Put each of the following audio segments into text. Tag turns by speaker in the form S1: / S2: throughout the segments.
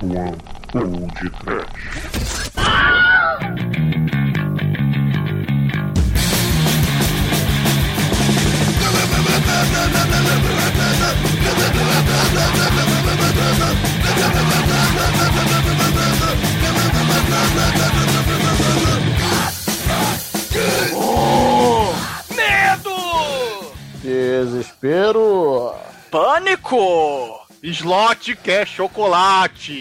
S1: One Old Trash.
S2: Medo!
S3: Desespero.
S2: Pânico!
S4: Slot quer chocolate.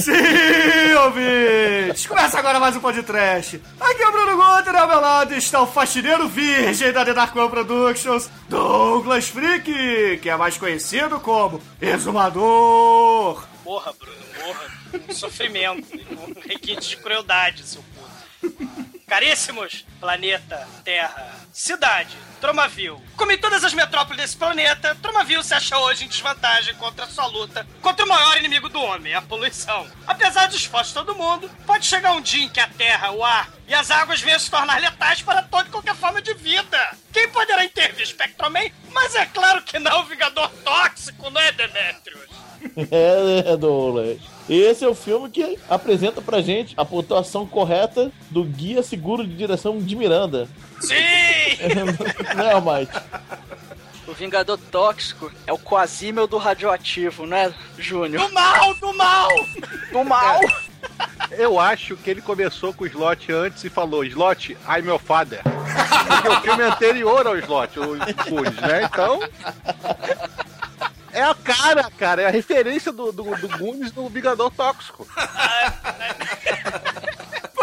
S5: Sim, ouvintes! Começa agora mais um podcast. Aqui é o Bruno Guter, ao meu lado está o faxineiro virgem da The Dark One Productions, Douglas Freak, que é mais conhecido como Exumador.
S2: Morra, Bruno, morra. Sofrimento. Um requinte de crueldade, seu puto. Caríssimos, planeta, terra, cidade, Tromaville. Como em todas as metrópoles desse planeta, Tromaville se acha hoje em desvantagem contra a sua luta contra o maior inimigo do homem, a poluição. Apesar dos esforços de todo mundo, pode chegar um dia em que a terra, o ar e as águas venham se tornar letais para toda e qualquer forma de vida. Quem poderá intervir, Spectroman? Mas é claro que não, Vingador Tóxico, não é, Demetrius?
S3: É, né, Douglas? Esse é o filme que apresenta pra gente a pontuação correta do Guia Seguro de Direção de Miranda.
S2: Sim!
S3: Não é, Mike?
S6: O Vingador Tóxico é o Quasímel do radioativo, né, Júnior?
S2: Do mal, do mal!
S6: Do mal!
S4: Eu acho que ele começou com o Slot antes e falou: Slot, I'm meu father. Porque o filme é anterior ao Slot, o Goonies, né? Então. É a cara, cara, é a referência do, do, do Goonies no Vingador Tóxico.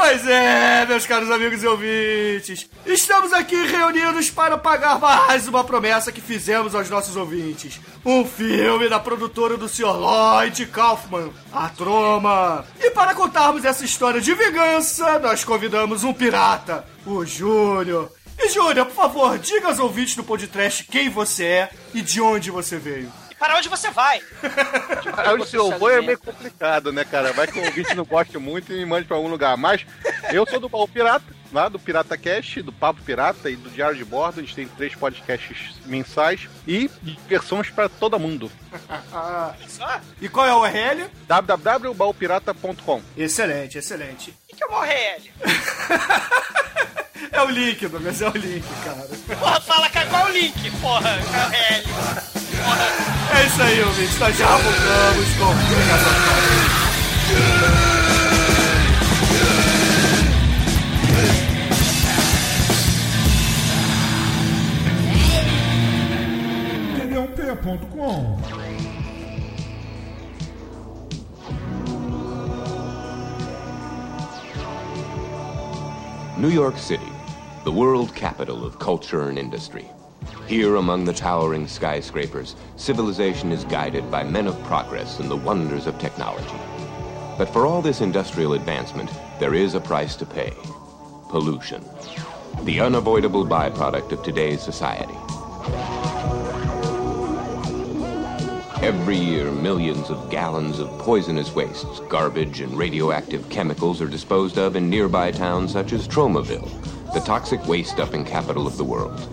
S5: Pois é, meus caros amigos e ouvintes. Estamos aqui reunidos para pagar mais uma promessa que fizemos aos nossos ouvintes. Um filme da produtora do Sr. Lloyd Kaufman, A Troma. E para contarmos essa história de vingança, nós convidamos um pirata, o Júnior. E Júnior, por favor, diga aos ouvintes do podcast quem você é e de onde você veio.
S2: Para onde você vai?
S4: Aí o seu avô é meio complicado, né, cara? Vai que o ouvinte não goste muito e me mande pra algum lugar. Mas eu sou do Baú Pirata, lá do Pirata Cast, do Papo Pirata e do Diário de Bordo. A gente tem três podcasts mensais e versões pra todo mundo.
S5: E qual é o URL?
S4: www.baupirata.com
S5: Excelente, excelente.
S2: O que é o Morrelli?
S5: É o link, Douglas, é o link, cara.
S2: Porra, fala cara, qual é o link, porra? Morrelli. Porra.
S5: É isso aí. Nós já voltamos com o Vingador
S1: TD1P.com
S7: New York City, the world capital of culture and industry. Here, among the towering skyscrapers, civilization is guided by men of progress and the wonders of technology. But for all this industrial advancement, there is a price to pay pollution, the unavoidable byproduct of today's society. Every year, millions of gallons of poisonous wastes, garbage, and radioactive chemicals are disposed of in nearby towns such as Tromaville, the toxic waste dumping capital of the world.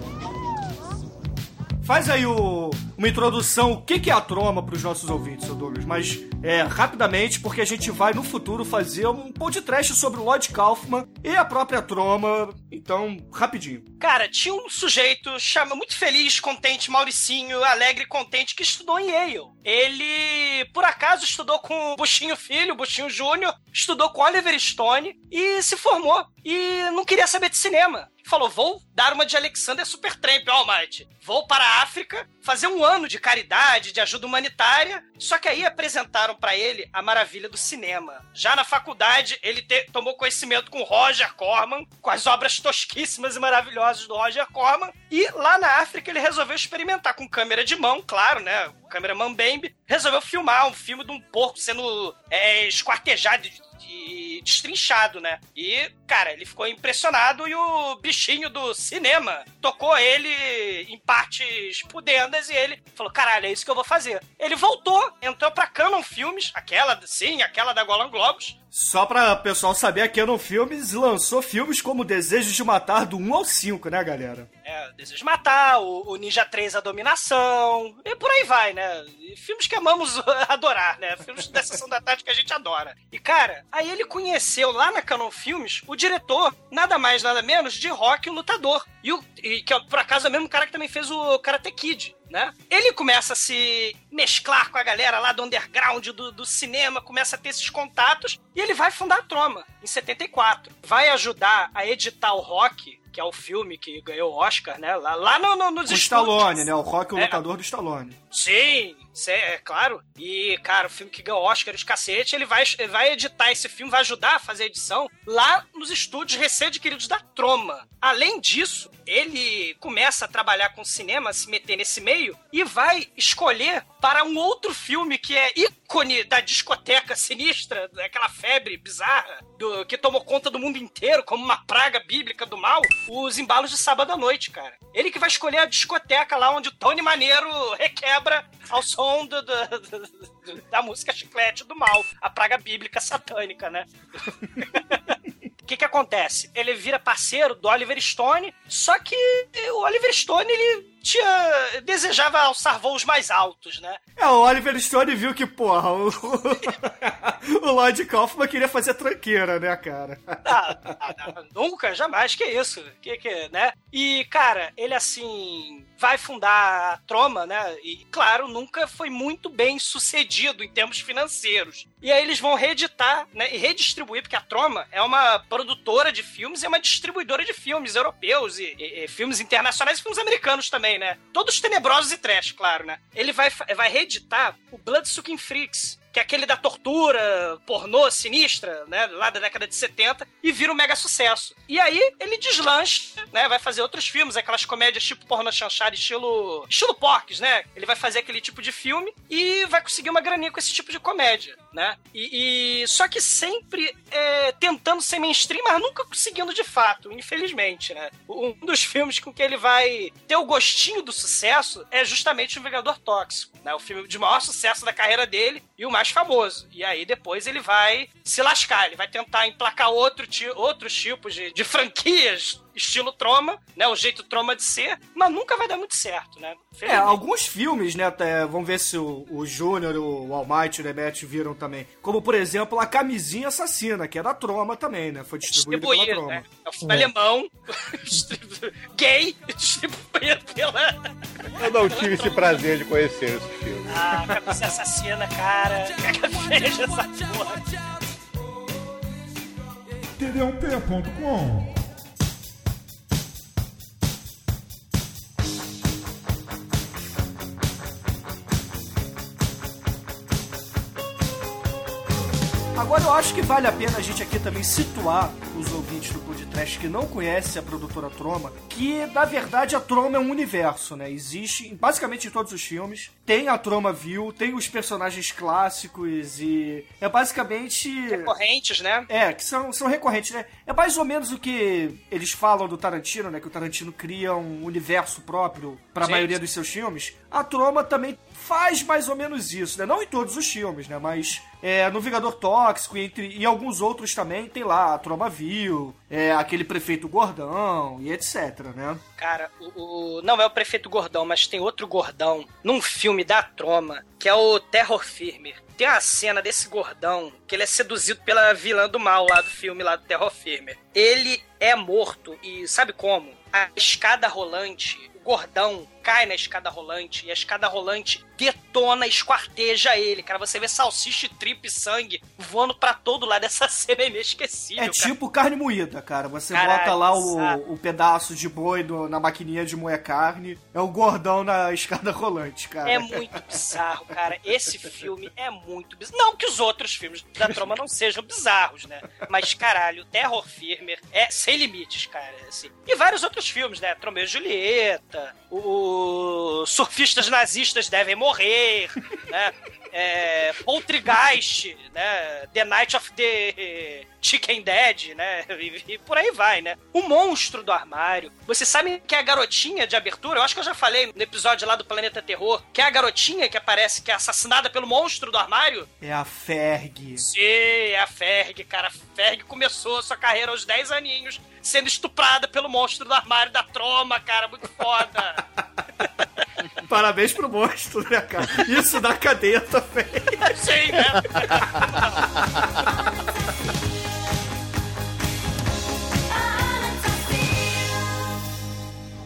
S5: Faz aí o- uma introdução, o que é a troma para os nossos ouvintes, seu Douglas, mas é, rapidamente, porque a gente vai no futuro fazer um podcast sobre o Lloyd Kaufman e a própria troma, então, rapidinho.
S2: Cara, tinha um sujeito chama muito feliz, contente, Mauricinho, alegre contente, que estudou em Yale. Ele, por acaso, estudou com o Buchinho Filho, o Buchinho Júnior, estudou com Oliver Stone e se formou. E não queria saber de cinema. Falou, vou dar uma de Alexander Supertramp, Almighty. Vou para a África fazer um ano de caridade, de ajuda humanitária. Só que aí apresentaram para ele a maravilha do cinema. Já na faculdade, ele te- tomou conhecimento com Roger Corman, com as obras tosquíssimas e maravilhosas do Roger Corman. E lá na África ele resolveu experimentar com câmera de mão, claro, né? Câmera Mambembe. Resolveu filmar um filme de um porco sendo é, esquartejado e destrinchado, né? E cara, ele ficou impressionado e o bichinho do cinema tocou ele em partes pudendas e ele falou: caralho, é isso que eu vou fazer. Ele voltou, entrou pra Canon Filmes, aquela, sim, aquela da Golan Globos,
S5: Só pra pessoal saber, a Canon Filmes lançou filmes como Desejos de Matar do 1 ao 5, né, galera?
S2: É, Desejo de Matar, o, o Ninja 3 A Dominação, e por aí vai, né? E filmes que amamos adorar, né? Filmes da Sessão da Tarde que a gente adora. E, cara, aí ele conheceu lá na Canon Filmes o diretor, nada mais, nada menos, de Rock Lutador. E, o, e que, por acaso, é o mesmo cara que também fez o Karate Kid. Né? Ele começa a se mesclar com a galera lá do underground do, do cinema, começa a ter esses contatos e ele vai fundar a Troma em 74. Vai ajudar a editar o Rock, que é o filme que ganhou o Oscar, né? Lá, lá no, no, nos
S5: O. Stallone, né? O Rock, o
S2: É.
S5: lutador do Stallone.
S2: Sim, é claro. E, cara, o filme que ganhou Oscar os cacete, ele vai, ele vai editar esse filme, vai ajudar a fazer a edição lá nos estúdios recém-adquiridos da Troma. Além disso, ele começa a trabalhar com cinema, se meter nesse meio, e vai escolher para um outro filme que é ícone da discoteca sinistra, daquela febre bizarra, do, que tomou conta do mundo inteiro como uma praga bíblica do mal, os embalos de sábado à noite, cara. Ele que vai escolher a discoteca lá onde o Tony Maneiro requebra ao som do- do- do- da música chiclete do mal, a praga bíblica satânica, né? O que que acontece? Ele vira parceiro do Oliver Stone, só que o Oliver Stone, ele tinha... desejava alçar voos mais altos, né?
S5: É, o Oliver Stone viu que, porra, o, o Lloyd Kaufman queria fazer tranqueira, né, cara?
S2: Ah, ah, ah, nunca, jamais, que isso? Que, que, né? E, cara, ele assim vai fundar a Troma, né? E, claro, nunca foi muito bem sucedido em termos financeiros. E aí eles vão reeditar, né? E redistribuir, porque a Troma é uma produtora de filmes e é uma distribuidora de filmes europeus e, e- e filmes internacionais e filmes americanos também, né? Todos tenebrosos e trash, claro, né? Ele vai, vai reeditar o Bloodsucking Freaks, que é aquele da tortura pornô sinistra, né, lá da década de 70, e vira um mega sucesso. E aí ele deslancha, né, vai fazer outros filmes, aquelas comédias tipo pornô chanchada, estilo estilo Porques, né? Ele vai fazer aquele tipo de filme e vai conseguir uma graninha com esse tipo de comédia, né? E, e- só que sempre é, tentando ser mainstream, mas nunca conseguindo de fato, infelizmente, né? Um dos filmes com que ele vai ter o gostinho do sucesso é justamente o Vingador Tóxico, né? O filme de maior sucesso da carreira dele e o mais famoso. E aí depois ele vai se lascar, ele vai tentar emplacar outro ti- outros tipos de, de franquias estilo Troma, né? O jeito Troma de ser, mas nunca vai dar muito certo, né?
S5: É, alguns filmes, né, até, vamos ver se o, o Júnior, o Almighty e o Demet viram também. Como, por exemplo, a Camisinha Assassina, que é da Troma também, né? Foi distribuído pela Troma.
S2: né? É um filme alemão, gay, distribuído pela.
S4: Eu não tive esse prazer de conhecer esse filme.
S2: Ah, cabeça assassina, cara. Caga veja essa porra.
S1: td1p.com
S5: Agora eu acho que vale a pena a gente aqui também situar os ouvintes do podcast que não conhecem a produtora Troma, que na verdade a Troma é um universo, né? Existe basicamente em todos os filmes. Tem a Troma View, tem os personagens clássicos e é basicamente
S2: Correntes, né?
S5: é, que são, são recorrentes, né? É mais ou menos o que eles falam do Tarantino, né? Que o Tarantino cria um universo próprio para a maioria dos seus filmes. A Troma também faz mais ou menos isso, né? Não em todos os filmes, né? Mas é, no Vingador Tóxico e entre, e alguns outros também tem lá a Troma é, aquele prefeito gordão e etc, né?
S2: Cara, o, o- não é o prefeito gordão, mas tem outro gordão num filme da Troma, que é o Terror Firme. Tem uma cena desse gordão que ele é seduzido pela vilã do mal lá do filme lá do Terror Firme. Ele é morto e sabe como? A escada rolante, o gordão cai na escada rolante e a escada rolante detona, esquarteja ele, cara. Você vê salsicha, e tripa e sangue voando pra todo lado. Essa cena é inesquecível,
S5: É
S2: cara.
S5: tipo carne moída, cara. Você
S2: Caralho,
S5: bota lá o, o pedaço de boi no- na maquininha de moer carne. É o gordão na escada rolante, cara.
S2: É muito bizarro, cara. Esse filme é muito bizarro. Não que os outros filmes da Troma não sejam bizarros, né? Mas, caralho, Terror Firmer é sem limites, cara. Assim. E vários outros filmes, né? Tromeu e Julieta, o Surfistas Nazistas Devem Morrer, né? É, Poltergeist, né? The Night of the Chicken Dead, né? E, e por aí vai, né? O monstro do armário. Você sabe que é a garotinha de abertura? Eu acho que eu já falei no episódio lá do Planeta Terror, que é a garotinha que aparece, que é assassinada pelo monstro do armário.
S5: É a Ferg.
S2: Sim, é a Ferg, cara. A Ferg começou sua carreira aos 10 aninhos, sendo estuprada pelo monstro do armário da troma, cara. Muito foda.
S5: Parabéns pro monstro, né, cara? Isso da cadeia também.
S2: Sim, né?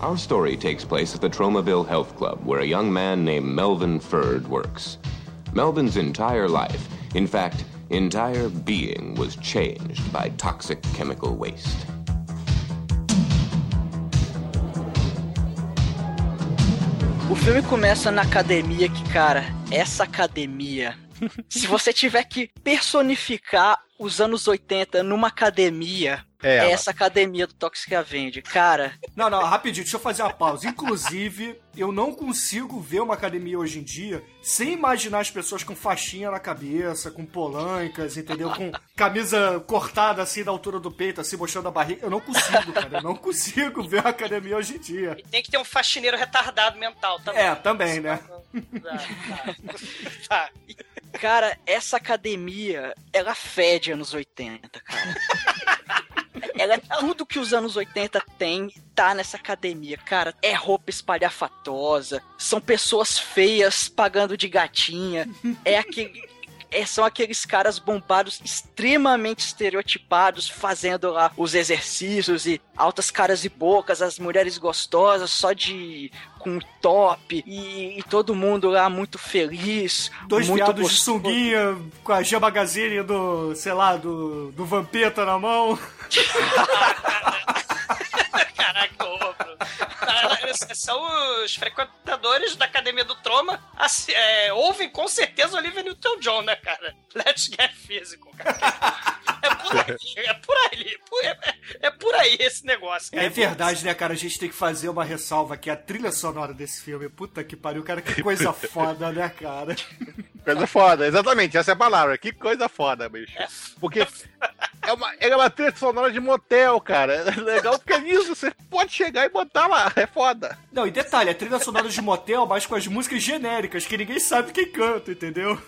S7: Our story takes place at the Tromaville Health Club, where a young man named Melvin Ferd works. Melvin's entire life, in fact, entire being, was changed by toxic chemical waste.
S6: O filme começa na academia que, cara, essa academia. Se você tiver que personificar os anos 80 numa academia,
S4: É ela.
S6: essa academia do Toxic Avenger. Cara,
S5: Não, não, rapidinho, deixa eu fazer uma pausa. Inclusive, eu não consigo ver uma academia hoje em dia sem imaginar as pessoas com faixinha na cabeça, com polancas, entendeu? Com camisa cortada assim da altura do peito, assim, mostrando a barriga. Eu não consigo, cara. Eu não consigo ver uma academia hoje em dia.
S2: E tem que ter um faxineiro retardado mental também.
S5: É, também, né?
S2: Tá, tá.
S6: cara, essa academia, ela fede anos 80, cara. Ela é tudo que os anos 80 tem, tá nessa academia. Cara, é roupa espalhafatosa, são pessoas feias pagando de gatinha, é aquele. É, são aqueles caras bombados extremamente estereotipados, fazendo lá os exercícios e altas caras e bocas, as mulheres gostosas só de com top e, e todo mundo lá muito feliz.
S5: Dois
S6: muito
S5: viados de
S6: gostoso.
S5: sunguinha com a G Magazine do, sei lá, do, do Vampeta na mão.
S2: Caraca, São os frequentadores da Academia do Troma. Assim, é, ouvem com certeza Olivia Newton-John, né, cara? Let's get physical, cara. É por aí, é por aí. É, é por aí esse negócio, cara.
S5: É verdade, né, cara? A gente tem que fazer uma ressalva aqui. A trilha sonora desse filme, puta que pariu, cara, que coisa foda, né, cara?
S4: Coisa foda, exatamente, essa é a palavra. Que coisa foda, bicho. Porque é uma, é uma trilha sonora de motel, cara. É legal porque nisso você pode chegar e botar lá, é foda.
S5: Não, e detalhe, a trilha sonora de motel, mas com as músicas genéricas, que ninguém sabe quem canta, entendeu?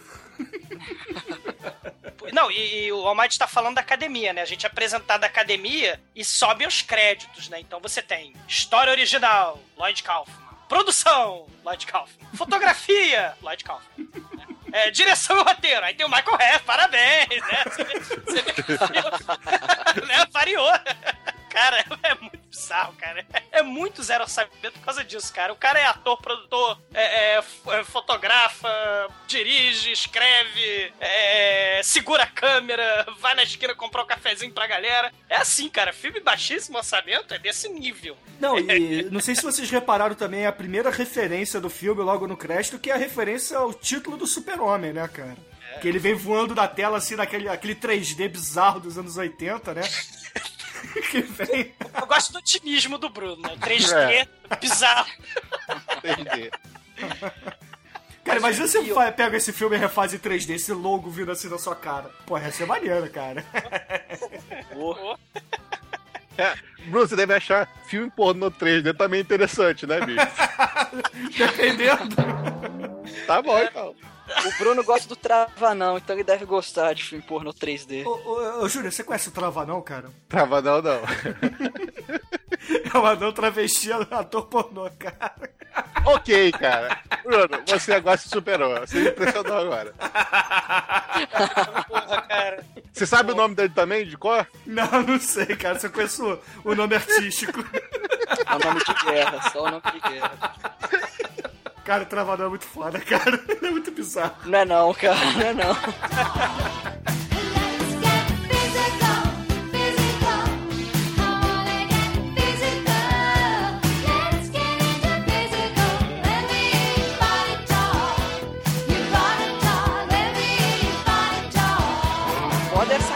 S2: Não, e, e o Almighty tá falando da academia, né? A gente é apresentado a academia e sobe os créditos, né? Então você tem história original, Lloyd Kaufman. Produção, Lloyd Kaufman. Fotografia, Lloyd Kaufman. É, direção e roteiro. Aí tem o Michael Hess, parabéns, né? Você vê, você variou. né? Variou. Cara, é muito bizarro, cara. É muito zero orçamento por causa disso, cara. O cara é ator, produtor, é, é, é, fotografa, dirige, escreve, é, segura a câmera, vai na esquina comprar um cafezinho pra galera. É assim, cara. Filme baixíssimo orçamento é desse nível.
S5: Não, e não sei se vocês repararam também a primeira referência do filme logo no crédito, que é a referência ao título do Super-Homem, né, cara? Que ele vem voando da tela assim, naquele aquele 3D bizarro dos anos 80, né? que vem.
S2: Eu gosto do otimismo do Bruno, né? 3D, bizarro.
S4: Entendi.
S5: Cara, imagina se você pega esse filme e refaz em 3D, esse logo vindo assim na sua cara. Pô, ia ser maneiro, cara.
S4: É, Bruno, você deve achar filme pornô 3D também interessante, né, bicho?
S5: Dependendo.
S4: Tá bom, então.
S6: O Bruno gosta do Travanão, então ele deve gostar de filme pornô 3D.
S5: Ô, ô, ô, Júlio, você conhece o Travanão, cara?
S4: Trava não, não.
S5: É um anão travesti, ator pornô, cara.
S4: ok, cara. Bruno, você agora se superou. Você me impressionou agora.
S2: Porra, cara.
S4: Você sabe o nome dele também, de cor?
S5: Não, não sei, cara. Só conheço o, o nome artístico.
S6: É o nome de guerra, só o nome de guerra.
S5: Cara, o Travanão é muito foda, cara. Ele é muito bizarro.
S6: Não é não, cara, não é não.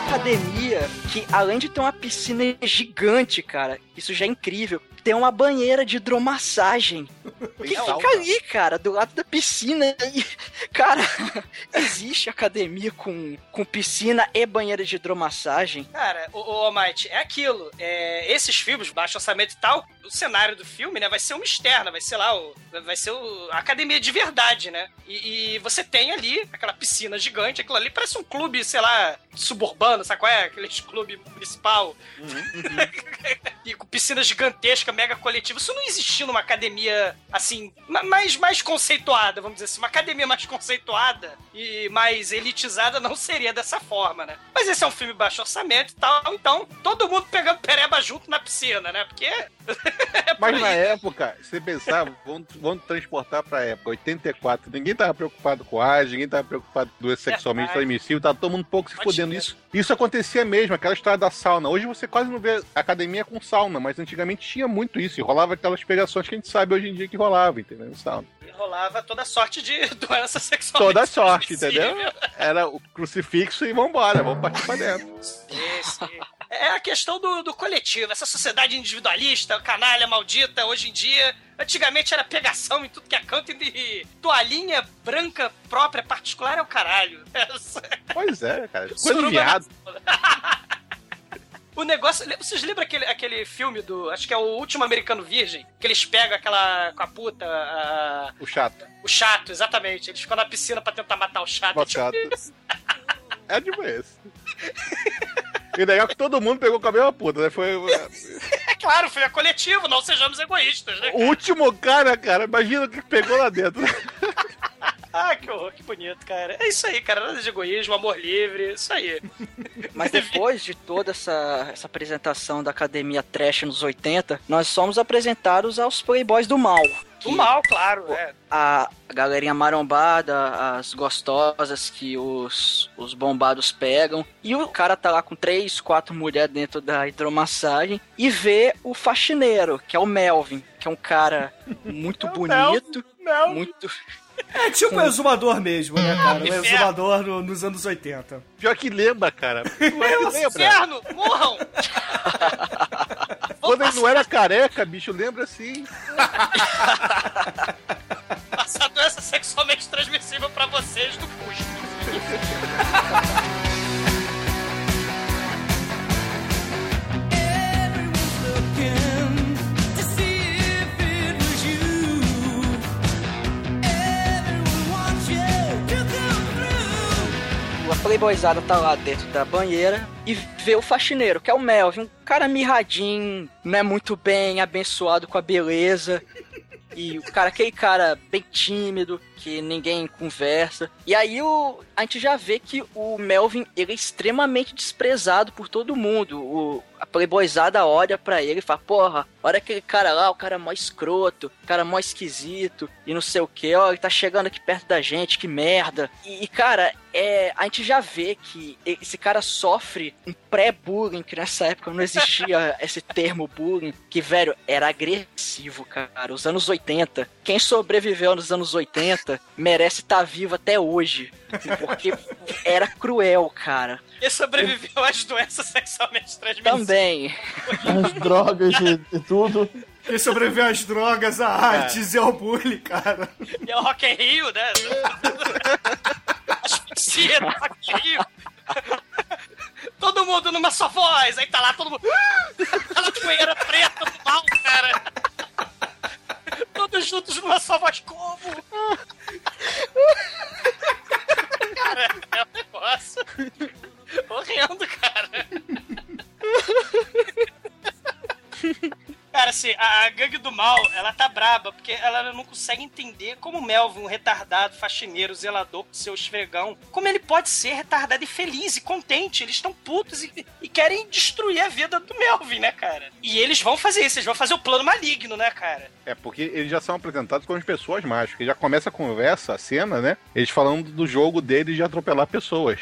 S6: Academia que, além de ter uma piscina gigante, cara, isso já é incrível. Tem uma banheira de hidromassagem que fica ali, cara, do lado da piscina. E, Cara, existe academia com, com piscina e banheira de hidromassagem?
S2: Cara, o, o Almighty, é aquilo. É, esses filmes, baixo orçamento e tal, o cenário do filme, né, vai ser uma externa, vai ser lá, o, vai ser o, a academia de verdade, né? E, e você tem ali aquela piscina gigante, aquilo ali parece um clube, sei lá, suburbano, sabe qual é? Aquele clube municipal. e com piscina gigantesca, mega coletiva. Isso não existia numa academia, assim, ma- mais, mais conceituada, vamos dizer assim. Uma academia mais conceituada e mais elitizada não seria dessa forma, né? Mas esse é um filme baixo orçamento e tal, então todo mundo pegando pereba junto na piscina, né? Porque. é
S4: Mas na época, você pensava, vamos, vamos transportar pra época, 84, ninguém tava preocupado com AIDS, ninguém tava preocupado com doença sexualmente transmissível, tava todo mundo um pouco se
S2: Pode crer.
S4: Isso, isso acontecia mesmo, aquela história da sauna. Hoje você quase não vê academia com sauna, mas antigamente tinha muito isso, e rolava aquelas pegações que a gente sabe hoje em dia que rolava, entendeu? Sauna.
S2: E rolava toda sorte de doença sexual.
S4: Toda sorte, entendeu? Era o crucifixo e vambora, vamos partir pra dentro.
S2: É a questão do, do coletivo, essa sociedade individualista, canalha maldita, hoje em dia. Antigamente era pegação em tudo que é canto e toalhinha branca própria, particular é o caralho.
S4: Pois é, cara. Coisa de viado.
S2: O negócio. Vocês lembram aquele, aquele filme do. Acho que é o último americano virgem? Que eles pegam aquela. com a puta. a-
S4: O chato.
S2: o chato, exatamente. Eles ficam na piscina pra tentar matar o chato.
S4: O chato. É tipo esse. E legal que todo mundo pegou com a mesma puta, né? Foi
S2: É claro, o filme é coletivo, não sejamos egoístas, né?
S4: o último cara, cara. Imagina o que pegou lá dentro.
S2: Ah, que horror, que bonito, cara. É isso aí, cara. Nada de egoísmo, amor livre, isso aí.
S6: Mas depois de toda essa, essa apresentação da academia trash nos 80, nós somos apresentados aos playboys do mal.
S2: Do mal, claro, é.
S6: A galerinha marombada, as gostosas que os, os bombados pegam. E o cara tá lá com três, quatro mulheres dentro da hidromassagem e vê o faxineiro, que é o Melvin, que é um cara muito bonito,
S2: Não.
S6: muito.
S5: É tipo um exumador mesmo, né, cara? Um
S2: inferno.
S5: exumador no- nos anos 80.
S4: Pior que lembra, cara. Não é lembra.
S2: Inferno, morram!
S4: Quando ele não era careca, bicho, lembra assim.
S2: Passar doença sexualmente transmissível pra vocês do custo.
S6: Playboyzada tá lá dentro da banheira e vê o faxineiro, que é o Melvin, um cara mirradinho, não é muito bem abençoado com a beleza. E o cara, aquele cara bem tímido, que ninguém conversa. E aí o, a gente já vê que o Melvin, ele é extremamente desprezado por todo mundo. O, a playboyzada olha pra ele e fala, porra, olha aquele cara lá, o cara é mó escroto, o cara é mó esquisito, e não sei o que, ó, ele tá chegando aqui perto da gente, que merda. E, e, cara, é, a gente já vê que esse cara sofre um pré-bullying, que nessa época não existia esse termo bullying, que, velho, era agressivo, cara. Os anos 80, quem sobreviveu nos anos 80 merece estar vivo até hoje. Porque era cruel, cara.
S2: E sobreviveu às doenças sexualmente transmissíveis.
S6: Também.
S3: As drogas e, e tudo.
S5: E sobreviver às drogas, a artes e ao bullying, cara.
S2: E é o Rock in Rio, né? Asfixia do Rock in Rio. Todo mundo numa só voz, aí tá lá todo mundo. Aquela poeira preta do mal, cara. Todos juntos numa só voz, como? Cara, é um negócio. Horrendo, cara. Cara, assim, a, a gangue do mal, ela tá braba, porque ela não consegue entender como o Melvin, um retardado, faxineiro, zelador com seu esfregão, como ele pode ser retardado e feliz e contente. Eles estão putos e, e querem destruir a vida do Melvin, né, cara? E eles vão fazer isso, eles vão fazer o plano maligno, né, cara?
S4: É, porque eles já são apresentados como as pessoas mágicas. Já começa a conversa, a cena, né? Eles falando do jogo deles de atropelar pessoas.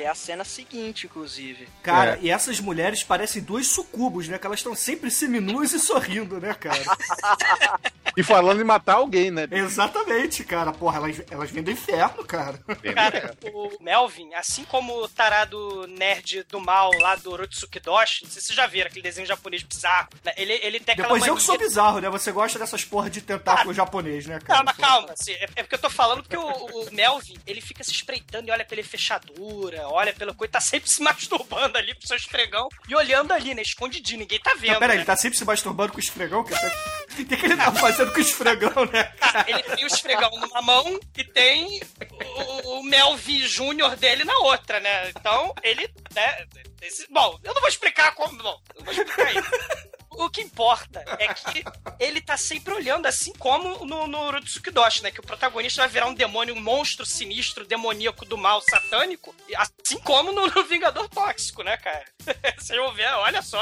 S6: Que é a cena seguinte, inclusive.
S5: Cara,
S4: É.
S5: e essas mulheres parecem duas sucubos, né? Que elas estão sempre seminuas e sorrindo, né, cara?
S4: E falando em matar alguém, né?
S5: Exatamente, cara. Porra, elas, elas vêm do inferno, cara.
S2: Cara, o Melvin, assim como o tarado nerd do mal lá do Rotsuki Doshi, não sei se vocês já viram aquele desenho japonês bizarro, né? ele, ele tem aquela
S5: Depois eu que sou bizarro, né? Você gosta dessas porra de tentáculo japonês, né, cara?
S2: Calma, calma. assim, é, é porque eu tô falando porque o, o Melvin, ele fica se espreitando e olha pela fechadura, olha pela coisa, tá sempre se masturbando ali pro seu esfregão e olhando ali, né? Escondidinho, ninguém tá vendo.
S5: Não, peraí,
S2: né?
S5: ele tá sempre se masturbando com o esfregão? O que, o que, que ele tá fazendo com o esfregão, né?
S2: Ah, ele tem o esfregão numa mão e tem o, o Melvin Júnior dele na outra, né? Então, ele, né? esse- bom, eu não vou explicar como. Bom, eu vou explicar isso. O que importa é que ele tá sempre olhando, assim como no, no Rutsuki Doshi, né? Que o protagonista vai virar um demônio, um monstro sinistro, demoníaco do mal satânico, assim como no, no Vingador Tóxico, né, cara? Vocês vão ver, olha só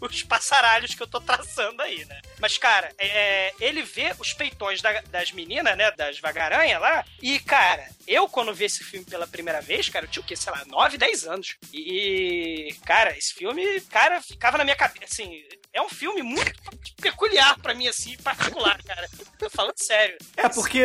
S2: os passaralhos que eu tô traçando aí, né? Mas, cara, é, ele vê os peitões da- das meninas, né? Das vagaranhas lá, e, cara, eu quando vi esse filme pela primeira vez, cara, eu tinha o quê? Sei lá, 9, 10 anos. E, cara, esse filme, cara, ficava na minha cabeça, assim, é um filme muito peculiar pra mim, assim, particular, cara. Tô falando sério.
S5: É, porque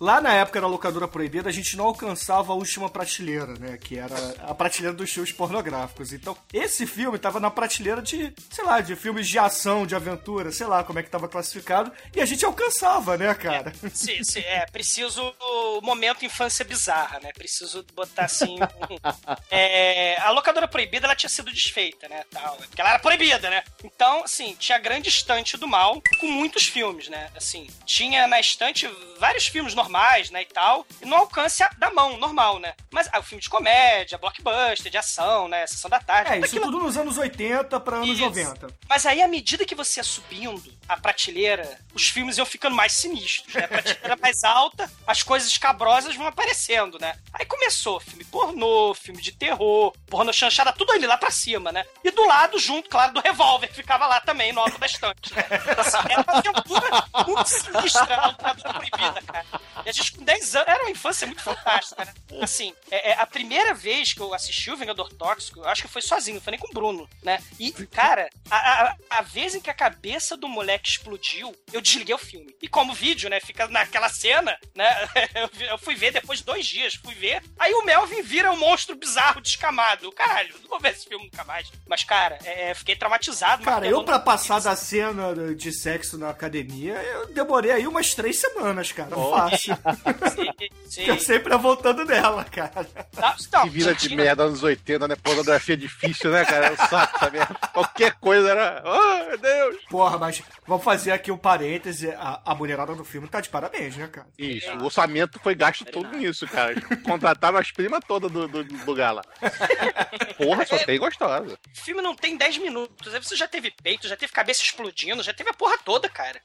S5: lá na época da locadora proibida, a gente não alcançava a última prateleira, né? Que era a prateleira dos filmes pornográficos. Então, esse filme tava na prateleira de, sei lá, de filmes de ação, de aventura, sei lá como é que tava classificado. E a gente alcançava, né, cara?
S2: Sim, sim, é, preciso o momento infância bizarra, né? Preciso botar assim. um- é, a locadora proibida ela tinha sido desfeita, né? Tal, porque ela era proibida, né? Então, assim, tinha a grande estante do mal com muitos filmes, né? Assim, tinha na estante vários filmes normais, né? E tal, e no alcance da mão, normal, né? Mas ah, o filme de comédia, blockbuster, de ação, né? Sessão da tarde.
S5: É, isso
S2: aquilo
S5: tudo nos anos 80 pra anos
S2: Isso.
S5: 90.
S2: mas aí, à medida que você ia subindo a prateleira, os filmes iam ficando mais sinistros, né? A prateleira mais alta, as coisas escabrosas vão aparecendo, né? Aí começou filme pornô, filme de terror, pornô chanchada, tudo ali lá pra cima, né? E do lado, junto, claro, do revólver, ficava lá também, no alto da estante. Né? Era uma aventura muito sinistra a locadora proibida, cara. E a gente com 10 anos, era uma infância muito fantástica, né? Assim, é, é, a primeira vez que eu assisti o Vingador Tóxico, eu acho que foi sozinho, não foi nem com o Bruno, né? E, cara, a, a, a vez em que a cabeça do moleque explodiu, eu desliguei o filme. E como o vídeo, né, fica naquela cena, né? Eu, fui ver depois de dois dias, fui ver. Aí o Melvin vira um monstro bizarro, descamado. Caralho, não vou ver esse filme nunca mais. Mas, cara, é, fiquei traumatizado.
S5: Cara, eu pra passar da cena de sexo na academia, eu demorei aí umas três semanas, cara. Fácil.
S2: Sim, sim.
S5: Eu sempre voltando nela, cara.
S2: Não, não,
S4: Que vida de merda anos 80, né? Pornografia difícil, né, cara? É um saco essa merda. Qualquer coisa era. Oh, meu Deus!
S5: Porra, mas vamos fazer aqui um parêntese. A, a mulherada do filme tá de parabéns, né, cara?
S4: Isso, o orçamento foi gasto todo nisso, cara. Contrataram as primas todas do, do, do gala. Porra, só tem gostosa.
S2: O filme não tem 10 minutos. Aí você já teve peito, já teve cabeça explodindo, já teve a porra toda, cara.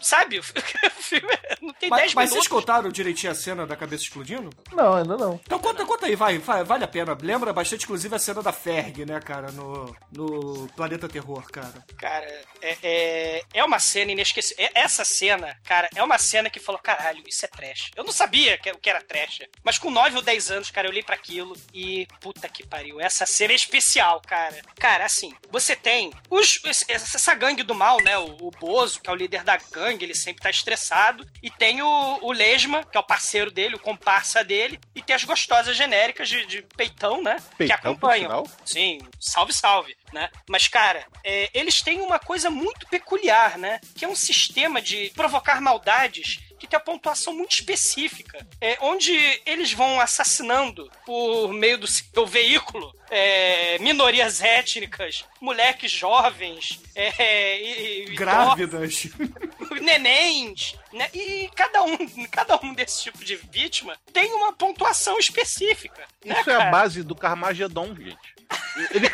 S2: Sabe? O filme não tem
S5: Mas,
S2: 10
S5: mas vocês
S2: minutos.
S5: contaram direitinho a cena da cabeça explodindo?
S3: Não, ainda não.
S5: Então conta, conta aí, vai, vai, vale a pena. Lembra bastante, inclusive, a cena da Ferg, né, cara, no, no Planeta Terror, cara.
S2: Cara, é, é, é uma cena inesquecível. É- Essa cena, cara, é uma cena que falou: caralho, isso é trash. Eu não sabia que, o que era trash. Mas com 9 ou 10 anos, cara, eu olhei pra aquilo e puta que pariu. Essa cena é especial, cara. Cara, assim, você tem os, essa gangue do mal, né? O, o Bozo, que é o líder da gangue, ele sempre tá estressado. E tem o, o Lesma, que é o parceiro dele, o comparsa dele. E tem as gostosas genéricas de, de peitão, né? que
S4: Peitão, por
S2: acompanham. Sim, salve, salve, né? Mas, cara, é, eles têm uma coisa muito peculiar, né? Que é um sistema de provocar maldades que tem a pontuação muito específica, é, onde eles vão assassinando por meio do seu veículo é, minorias étnicas, moleques jovens, é, e, e
S5: Grávidas.
S2: idosos, nenéns, né? E cada um, cada um desse tipo de vítima tem uma pontuação específica. né,
S4: Isso é a base do Carmageddon, gente. Ele,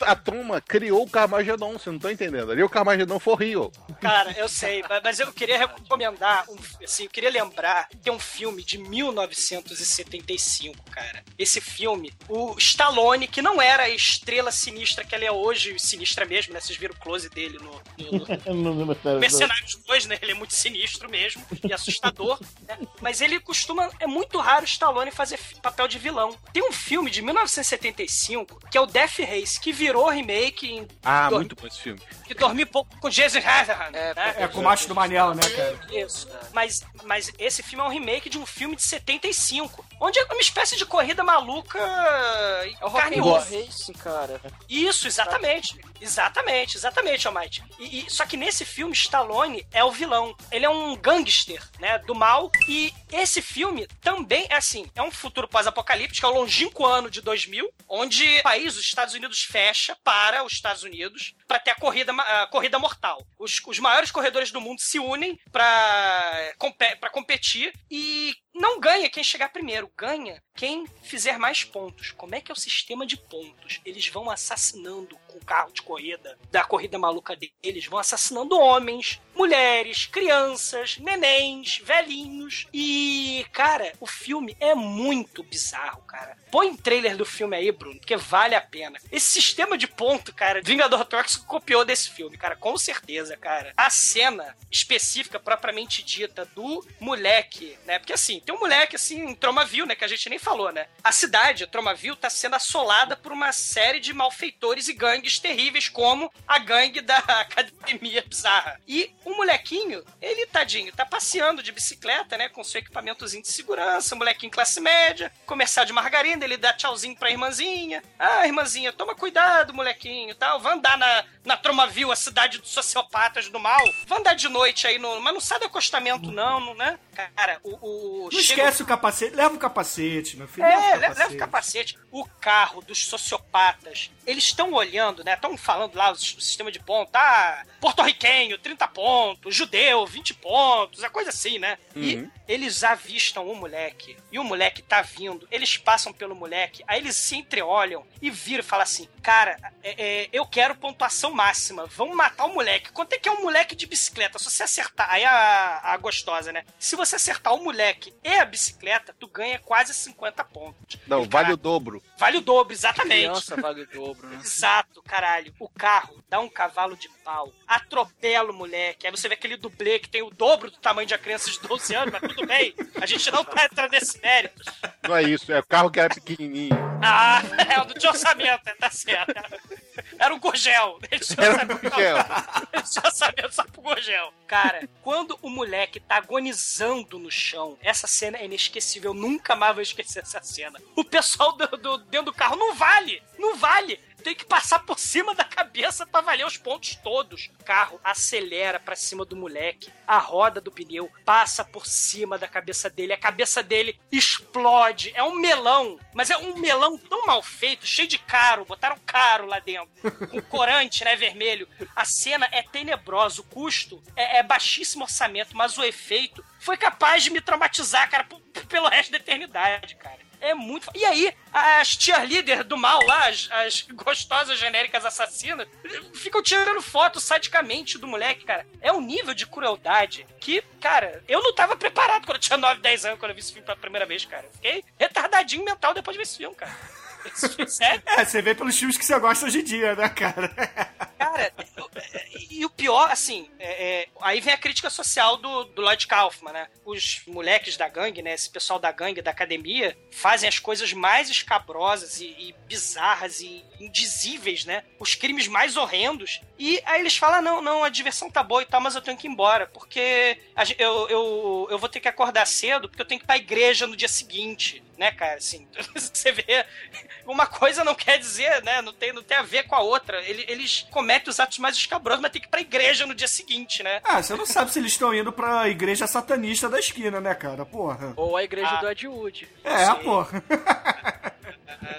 S4: a turma criou o Carmageddon, você não tá entendendo. Ali o Carmageddon for real.
S2: Cara, eu sei, ma- mas eu queria recomendar, um, assim, eu queria lembrar, tem um filme de 1975, cara. Esse filme, o Stallone, que não era a estrela sinistra que ele é hoje, sinistra mesmo, né? Vocês viram o close dele no, no, no
S3: No-
S2: Mercenários 2, né? Ele é muito sinistro mesmo e assustador, né? Mas ele costuma. É muito raro o Stallone fazer papel de vilão. Tem um filme de 1975 que é o Death Race, que virou remake em.
S4: Ah,
S2: Dor-
S4: muito bom esse filme.
S2: Que dormi pouco com Jason Statham,
S6: É,
S2: né?
S5: É com o macho do Manel, né, cara?
S2: Isso. Mas, mas esse filme é um remake de um filme de 75, onde é uma espécie de corrida maluca
S6: É o
S2: carne e.
S6: Racing, cara.
S2: Isso, exatamente. Exatamente, exatamente, Almighty. E, e- só que nesse filme, Stallone é o vilão. Ele é um gangster, né, do mal. E esse filme também é assim, é um futuro pós-apocalíptico, é o longínquo ano de 2000, onde país, os Estados Unidos, fecha para os Estados Unidos para ter a corrida, a corrida mortal. Os, os maiores corredores do mundo se unem para para competir e não ganha quem chegar primeiro, ganha quem fizer mais pontos. Como é que é o sistema de pontos? Eles vão assassinando com carro de corrida, da corrida maluca deles, vão assassinando homens, mulheres, crianças, nenéns, velhinhos. E, cara, o filme é muito bizarro, cara. Põe trailer do filme aí, Bruno, porque vale a pena. Esse sistema de ponto, cara, Vingador Tóxico copiou desse filme, cara, com certeza, cara. A cena específica, propriamente dita, do moleque, né? Porque assim, tem um moleque assim em Tromaville, né? Que a gente nem falou, né? A cidade, Tromaville, tá sendo assolada por uma série de malfeitores e gangues terríveis, como a gangue da Academia Bizarra. E o molequinho, ele, tadinho, tá passeando de bicicleta, né? Com seu equipamentozinho de segurança, um molequinho classe média, comercial de margarina, ele dá tchauzinho pra irmãzinha. Ah, irmãzinha, toma cuidado, molequinho, tal. Vai andar na, na Tromaville, a cidade dos sociopatas do mal. Vai andar de noite aí, no, mas não sai do acostamento, não, não, né? Cara, o... o
S5: Não
S2: chega-
S5: esquece o capacete, leva o capacete, meu filho.
S2: é,
S5: leva o
S2: le- leva o capacete. O carro dos sociopatas, eles estão olhando, né? Estão falando lá o, sistema de ponto. Ah, porto-riquenho, 30 pontos. Judeu, 20 pontos. É coisa assim, né? E eles avistam o moleque. E o moleque tá vindo. Eles passam pelo moleque. Aí eles se entreolham e viram e falam assim: Cara, é- é, eu quero pontuação máxima. Vamos matar o moleque. Quanto é que é um moleque de bicicleta? Se você acertar. Aí a, a gostosa, né? Se você acertar o moleque e a bicicleta, tu ganha quase 50 pontos.
S4: Não,
S2: E,
S4: vale
S2: cara,
S4: o dobro.
S2: Vale o dobro, exatamente.
S6: Criança vale o dobro, né?
S2: Exato, caralho. O carro dá um cavalo de pau, atropela o moleque. Aí você vê aquele dublê que tem o dobro do tamanho de uma criança de 12 anos, mas tudo bem. A gente não tá entrando nesse mérito.
S4: Não é isso, é o carro que era pequenininho.
S2: Ah, é o do de orçamento, tá certo. Era um Gorgel.
S4: Era um Gorgel.
S2: Ele tinha orçamento só pro Gorgel. Cara, quando o moleque tá agonizando no chão, essa cena é inesquecível. Eu nunca mais vou esquecer essa cena. O pessoal do, do- dentro do carro não vale! Não vale! Tem que passar por cima da cabeça pra valer os pontos todos. O carro acelera pra cima do moleque. A roda do pneu passa por cima da cabeça dele. A cabeça dele explode. É um melão. Mas é um melão tão mal feito, cheio de caro. Botaram caro lá dentro. Com corante, né? Vermelho. A cena é tenebrosa. O custo é, é baixíssimo orçamento, mas o efeito foi capaz de me traumatizar, cara, pelo resto da eternidade, cara. É muito. E aí, as cheerleader do mal lá, as, as gostosas genéricas assassinas, ficam tirando foto sadicamente do moleque, cara. É um nível de crueldade que, cara, eu não tava preparado quando eu tinha 9, 10 anos, quando eu vi esse filme pela primeira vez, cara. Eu Fiquei retardadinho mental depois de ver esse filme, cara. Sério?
S5: É, você vê pelos filmes que você gosta hoje em dia, né, cara?
S2: Cara, e o pior, assim, é- é, aí vem a crítica social do, do Lloyd Kaufman, né? Os moleques da gangue, né? Esse pessoal da gangue, da academia, fazem as coisas mais escabrosas e, e bizarras e indizíveis, né? Os crimes mais horrendos. E aí eles falam: não, não, a diversão tá boa e tal, mas eu tenho que ir embora, porque eu, eu, eu vou ter que acordar cedo, porque eu tenho que ir pra igreja no dia seguinte, né, cara? Assim, você vê, uma coisa não quer dizer, né? Não tem, não tem a ver com a outra. Ele- Eles cometem os atos mais escabrosos, mas tem que ir pra igreja no dia seguinte, né?
S5: Ah, você não sabe se eles estão indo pra igreja satanista da esquina, né, cara? Porra.
S6: Ou a igreja
S2: Ah.
S6: do Ed Wood.
S5: É,
S2: Sim.
S5: porra.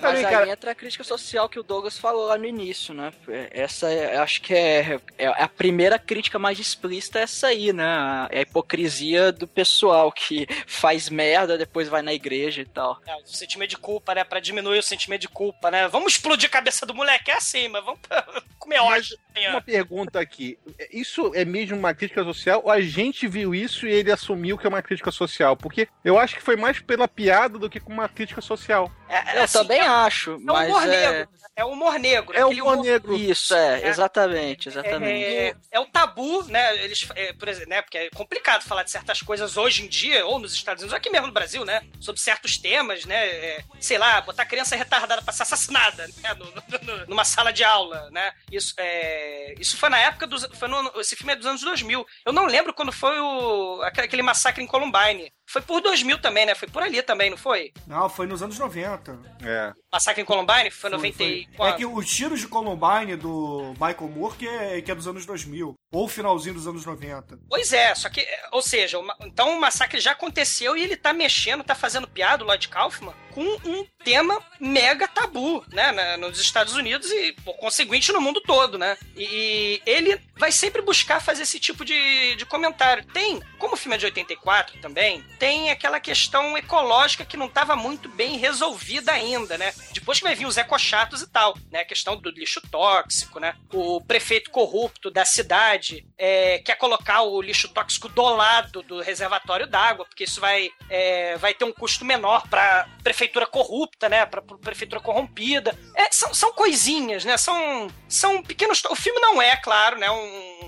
S6: Mas aí
S4: cara.
S6: entra a crítica social que o Douglas falou lá no início, né? Essa, é- acho que é, é a primeira crítica mais explícita é essa aí, né? A, é a hipocrisia do pessoal que faz merda, depois vai na igreja e tal.
S2: É, o sentimento de culpa, né? Pra diminuir o sentimento de culpa, né? Vamos explodir a cabeça do moleque, é assim, mas vamos comer
S4: Mas
S2: ódio.
S4: Uma pergunta aqui. Isso é mesmo uma crítica social ou a gente viu isso e ele assumiu que é uma crítica social? Porque eu acho que foi mais pela piada do que com uma crítica social.
S2: É,
S6: Eu
S2: assim,
S6: também
S2: é,
S6: acho,
S2: é um
S6: mas
S2: humor
S6: é...
S2: negro. É o humor negro.
S4: É o
S2: aquele
S4: humor negro.
S6: Isso, é,
S2: É.
S6: exatamente, exatamente.
S2: É, é o tabu, né? Eles, é, por exemplo, né? Porque é complicado falar de certas coisas hoje em dia, ou nos Estados Unidos, ou aqui mesmo no Brasil, né? Sobre certos temas, né? é, sei lá, botar criança retardada pra ser assassinada, né? no- no- no- numa sala de aula, né? Isso, é, isso foi na época dos. Foi no, esse filme é dos anos 2000. Eu não lembro quando foi o, aquele massacre em Columbine. Foi por 2000 também, né? Foi por ali também, não foi?
S5: Não, foi nos anos 90.
S4: É.
S2: Massacre em Columbine? Foi
S5: Foi,
S2: 94.
S5: foi. É que os tiros de Columbine do Michael Moore que é, que é dos anos 2000. Ou finalzinho dos anos 90.
S2: Pois é, só que, ou seja, então o massacre já aconteceu e ele tá mexendo, tá fazendo piada, o Lloyd Kaufman, com um tema mega tabu, né, na- nos Estados Unidos e, por conseguinte, no mundo todo, né? E, e ele vai sempre buscar fazer esse tipo de, de comentário. Tem, como o filme é de 84 também, tem aquela questão ecológica que não tava muito bem resolvida ainda, né? Depois que vai vir os ecochatos e tal, né? A questão do lixo tóxico, né? O prefeito corrupto da cidade é, quer colocar o lixo tóxico do lado do reservatório d'água, porque isso vai, é, vai ter um custo menor para prefeitura corrupta, né? Para prefeitura corrompida. É, são, são coisinhas, né? São, são pequenos. O filme não é, claro, né? Um,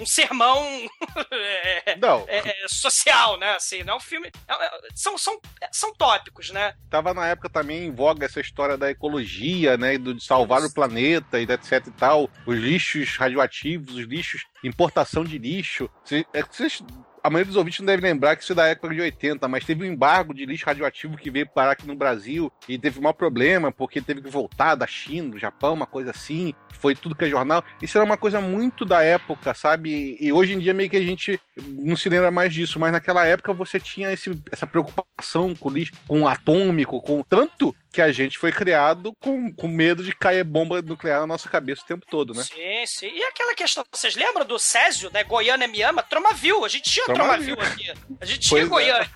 S2: um sermão é,
S4: Não,
S2: é, é, social, né? Assim, não é um filme. é- é- são, são, são tópicos, né?
S4: tava na época também em voga essa história da ecologia, né? Do, de salvar o planeta e etc e tal. Os lixos radioativos, os lixos, importação de lixo. Cê- é Vocês. A maioria dos ouvintes não deve lembrar que isso é da época de 80, mas teve um embargo de lixo radioativo que veio parar aqui no Brasil e teve um maior problema porque teve que voltar da China, do Japão, uma coisa assim. Foi tudo que é jornal. Isso era uma coisa muito da época, sabe? E hoje em dia meio que a gente não se lembra mais disso, mas naquela época você tinha esse- essa preocupação com lixo, com atômico, com tanto que a gente foi criado com, com medo de cair bomba nuclear na nossa cabeça o tempo todo, né?
S2: Sim, sim. E aquela questão, vocês lembram do Césio, né? Goiânia me ama? Tromavil. A gente tinha Aqui. A gente tinha
S4: Pois é.
S2: Goiânia.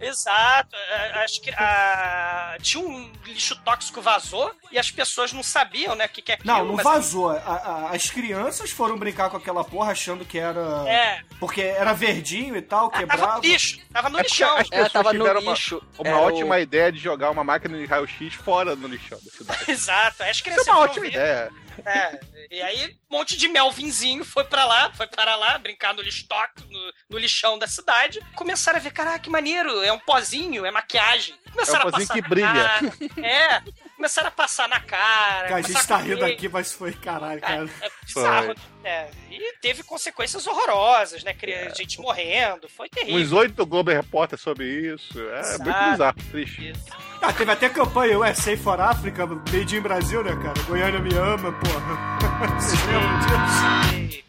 S2: Exato. A- Acho que a... tinha um lixo tóxico vazou e as pessoas não sabiam, né? O que, que é aquilo.
S5: Não, não
S2: mas-
S5: vazou. A- a- as crianças foram brincar com aquela porra achando que era.
S2: É,
S5: Porque era verdinho e tal,
S2: tava
S5: quebrava.
S2: no lixo. Tava no
S4: É
S2: lixão.
S4: as
S6: É,
S4: pessoas
S6: tava
S4: tiveram uma,
S6: lixo.
S4: uma ótima
S6: o-
S4: ideia de jogar uma máquina de raio-x fora no lixão da cidade.
S2: Exato. As
S4: Isso
S2: crianças
S4: é uma ótima
S2: ver.
S4: ideia.
S2: É, e aí um monte de melvinzinho foi pra lá, foi para lá, brincar no lixo no, no lixão da cidade. Começaram a ver, caraca, que maneiro, é um pozinho, é maquiagem. Começaram
S4: É um
S2: a
S4: pozinho
S2: passar
S4: que brilha.
S2: cara. É, começaram a passar na cara.
S5: Cara, a gente tá
S2: a
S5: rindo aqui, mas foi caralho, cara.
S2: É bizarro.
S4: Foi.
S2: É, e teve consequências horrorosas, né? Cri- Gente morrendo, foi terrível.
S4: Uns oito Globo Repórter sobre isso. É
S2: Exato.
S4: muito bizarro, triste.
S5: Ah, teve até campanha USA for Africa, Made in Brasil, né, cara? Goiânia me ama, porra. Vocês lembram disso?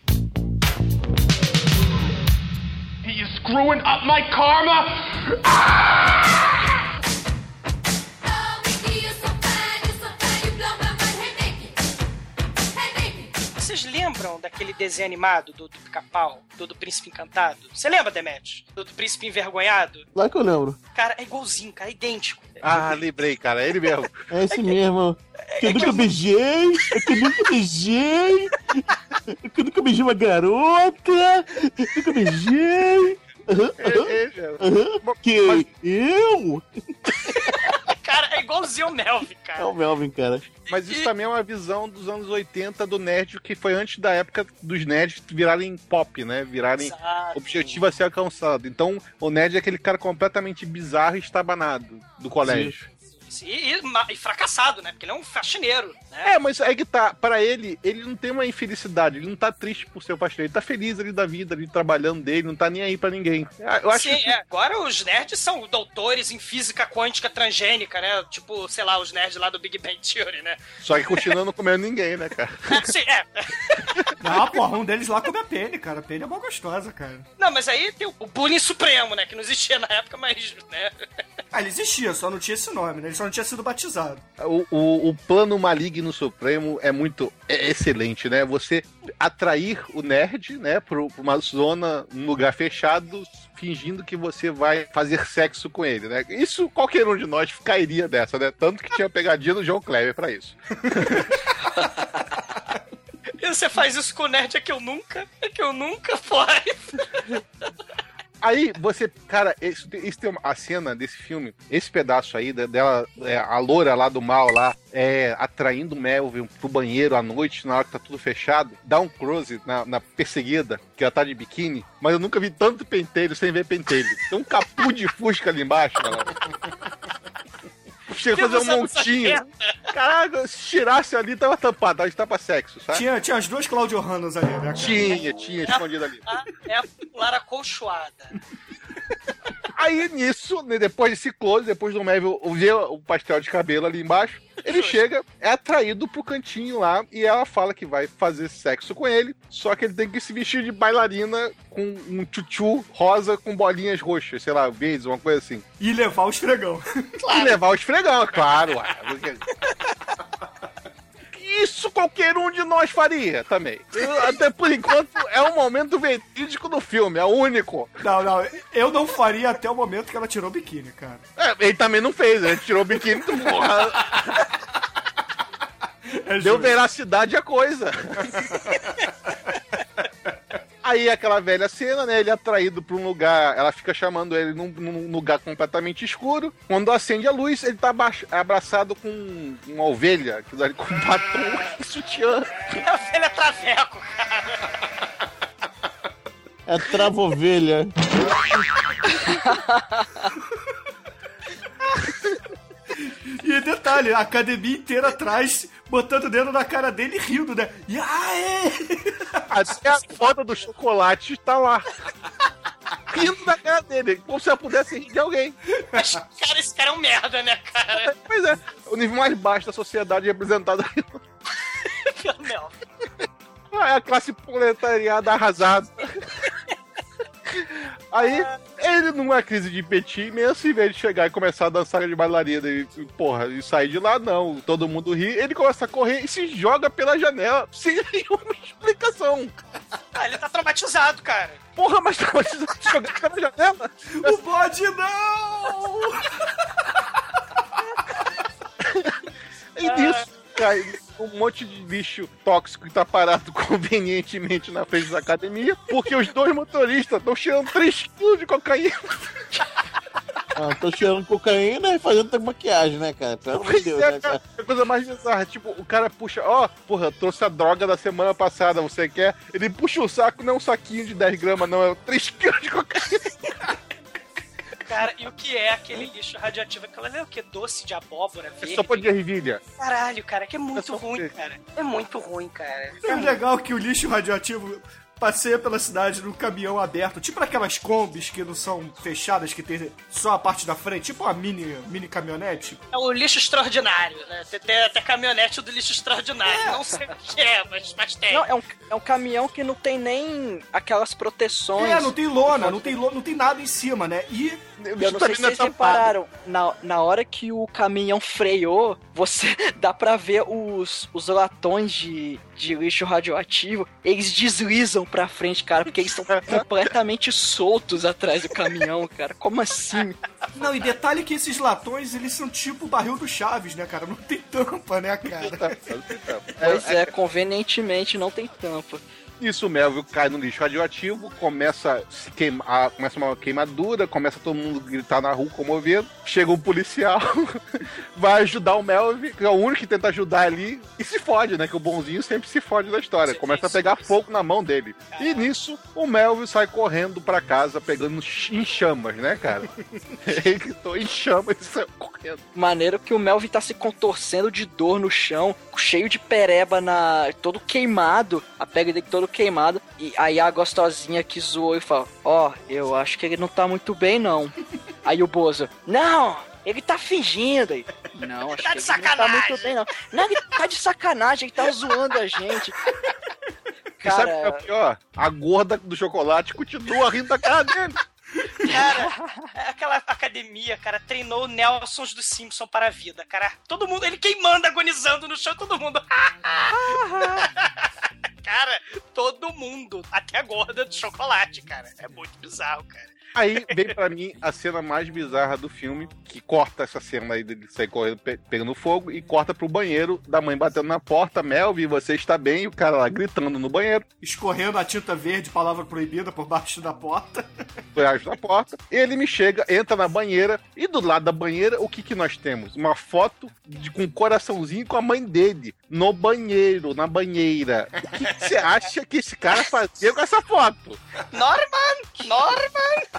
S1: He is screwing up my karma.
S8: Oh,
S2: Vocês lembram daquele desenho animado do, do pica-pau, do, do Príncipe Encantado? Você lembra, Demet? Do, do Príncipe Envergonhado?
S3: Lá que eu lembro.
S2: Cara, é igualzinho, cara, é idêntico.
S4: Ah, lembrei, cara. É ele mesmo.
S3: É esse mesmo. Que eu nunca beijei, é que eu nunca beijei, é que eu nunca beijei uma garota, nunca beijei.
S4: É ele mesmo.
S3: aham. Que eu?
S2: Cara, é igualzinho o Melvin,
S3: É
S2: cara.
S3: o Melvin, cara.
S4: Mas isso também é uma visão dos anos 80 do nerd, que foi antes da época dos nerds virarem pop, né? Virarem
S2: Exato.
S4: objetivo a ser alcançado. Então, o nerd é aquele cara completamente bizarro e estabanado do colégio.
S2: E, e e fracassado, né? Porque ele é um faxineiro, né?
S4: É, mas é que tá, pra ele, ele não tem uma infelicidade, ele não tá triste por ser o faxineiro, ele tá feliz ali da vida, ali trabalhando dele, não tá nem aí pra ninguém. Ah, Eu acho
S2: Sim,
S4: que
S2: é. Agora os nerds são doutores em física quântica transgênica, né? Tipo, sei lá, os nerds lá do Big Bang Theory, né?
S4: só que continua não comendo ninguém, né, cara?
S2: É, sim, é.
S5: Não, porra, um deles lá come a Penny, cara. A Penny é mó gostosa, cara.
S2: Não, mas aí tem o bullying supremo, né? Que não existia na época, mas, né?
S5: Ah, ele existia, só não tinha esse nome, né? Ele só não tinha sido batizado.
S4: O, o, o plano maligno supremo é muito é excelente, né? Você atrair o nerd, né, pra uma zona, um lugar fechado, fingindo que você vai fazer sexo com ele, né? Isso qualquer um de nós cairia dessa, né? Tanto que tinha pegadinha do João Kleber pra isso.
S2: E você faz isso com o nerd é que eu nunca, é que eu nunca faz.
S4: Aí você, cara, isso, isso tem uma, a cena desse filme, esse pedaço aí dela, é, a loura lá do mal lá, é, atraindo o Melvin pro banheiro à noite, na hora que tá tudo fechado, dá um close na, na perseguida, que ela tá de biquíni, mas eu nunca vi tanto pentelho sem ver pentelho. Tem um capu de fusca ali embaixo, galera. Chega a fazer um montinho. Caraca, se tirasse ali, tava tampado, tava pra sexo, sabe?
S5: Tinha, tinha as duas Claudio Hannas ali, né?
S4: Tinha, tinha, escondido ali.
S2: Ah, É a popular acolchoada.
S4: Aí nisso, né, depois desse close, depois do Melvin ver o pastel de cabelo ali embaixo, ele chega, é atraído pro cantinho lá e ela fala que vai fazer sexo com ele, só que ele tem que se vestir de bailarina com um tchutchu rosa com bolinhas roxas, sei lá, verdes, uma coisa assim.
S5: E levar o esfregão.
S4: E levar o esfregão, claro. ué. Isso qualquer um de nós faria também. Até por enquanto é um momento verídico do filme, é o único.
S5: Não, não, eu não faria até o momento que ela tirou o biquíni, cara.
S4: É, ele também não fez, ele tirou o biquíni. Porra,
S5: É
S4: deu veracidade à coisa. Aí aquela velha cena, né? Ele é atraído pra um lugar, ela fica chamando ele num, num lugar completamente escuro. Quando acende a luz, ele tá abraçado com uma ovelha, que dá com um batom e sutiã.
S2: É a velha traveco, cara.
S3: É trava-ovelha.
S5: E detalhe, a academia inteira atrás, botando o dedo na cara dele e rindo, né? E aê!
S4: Até a foto do chocolate tá lá. Rindo da cara dele, como se ela pudesse rir de alguém.
S2: Mas, cara, esse cara é um merda, né, cara?
S4: Pois é, o nível mais baixo da sociedade representado aí.
S2: Pelo.
S4: Ah, É a classe proletariada arrasada. Aí, ele numa crise de petit imenso, em vez de chegar e começar a dançar de bailarina e, porra, e sair de lá, não. Todo mundo ri, ele começa a correr e se joga pela janela sem nenhuma explicação.
S2: Ah, ele tá traumatizado, cara.
S4: Porra, mas tava se jogando pela janela?
S5: O bode não!
S4: E nisso, cai um monte de lixo tóxico que tá parado convenientemente na frente da academia, porque os dois motoristas estão cheirando 3 quilos de cocaína.
S3: Ah, tô cheirando cocaína e fazendo maquiagem, né, cara? Pelo amor de Deus,
S4: É,
S3: né,
S4: cara, é a coisa mais bizarra. Tipo, o cara puxa, ó, porra, eu trouxe a droga da semana passada, você quer? Ele puxa o saco, não é um saquinho de 10 gramas, não, é 3 quilos de cocaína.
S2: Cara, e o que é aquele lixo radioativo? Aquilo ali é o quê? Doce de abóbora
S4: É
S2: verde?
S4: sopa de ervilha.
S2: Caralho, cara, que é muito ruim, cara. É muito ruim, cara.
S5: É legal que o lixo radioativo passeia pela cidade num caminhão aberto, tipo aquelas combis que não são fechadas, que tem só a parte da frente, tipo uma mini, mini caminhonete.
S2: É o lixo extraordinário, né? Tem, tem até caminhonete do lixo extraordinário. Não sei o que é, mas, mas tem.
S6: Não, é um, é um caminhão que não tem nem aquelas proteções.
S5: É, não tem lona, não tem, lona, não tem nada em cima, né? E
S6: Eu não sei se vocês repararam, na, na hora que o caminhão freou, você dá pra ver os, os latões de, de lixo radioativo, eles deslizam pra frente, cara, porque eles estão completamente soltos atrás do caminhão, cara. Como assim?
S5: Não, e detalhe que esses latões, eles são tipo o barril do Chaves, né, cara? Não tem tampa, né, cara?
S6: Pois é, convenientemente não tem tampa.
S4: Isso, o Melville cai no lixo radioativo, começa a se queimar, começa uma queimadura, começa todo mundo gritar na rua comovendo. Chega um policial, vai ajudar o Melville, que é o único que tenta ajudar ali, e se fode, né? Que o bonzinho sempre se fode da história. Começa a pegar fogo na mão dele. E nisso, o Melville sai correndo pra casa, pegando em chamas, né, cara? Ele gritou em chamas e saiu correndo.
S6: Maneiro que o Melvin tá se contorcendo de dor no chão, cheio de pereba na. todo queimado, a pele dele todo queimado. E aí a gostosinha que zoou e fala: Ó, eu acho que ele não tá muito bem, não. aí o Bozo, não! Ele tá fingindo aí. Não, acho
S2: Tá
S6: que
S2: de
S6: ele não tá
S2: sacanagem.
S6: muito bem, não. Não, ele tá de sacanagem, ele tá zoando a gente.
S4: E sabe o que é
S6: Cara,
S4: pior? A gorda do chocolate continua rindo da cara dele.
S2: Cara, aquela academia, cara, treinou Nelsons do Simpson para a vida, cara. Todo mundo, ele quem manda agonizando no chão, todo mundo. cara, todo mundo. Até a gorda de chocolate, cara. É muito bizarro, cara.
S4: Aí vem pra mim a cena mais bizarra do filme, que corta essa cena aí dele sair correndo, pe- pegando fogo, e corta pro banheiro da mãe batendo na porta, Melvin, você está bem? E o cara lá gritando no banheiro,
S5: Escorrendo a tinta verde, palavra proibida, por baixo da porta.
S4: atrás da porta. Ele me chega, entra na banheira, e do lado da banheira, o que que nós temos? Uma foto de, com um coraçãozinho com a mãe dele, no banheiro, na banheira. O que que você acha que esse cara fazia com essa foto?
S2: Norman! Norman!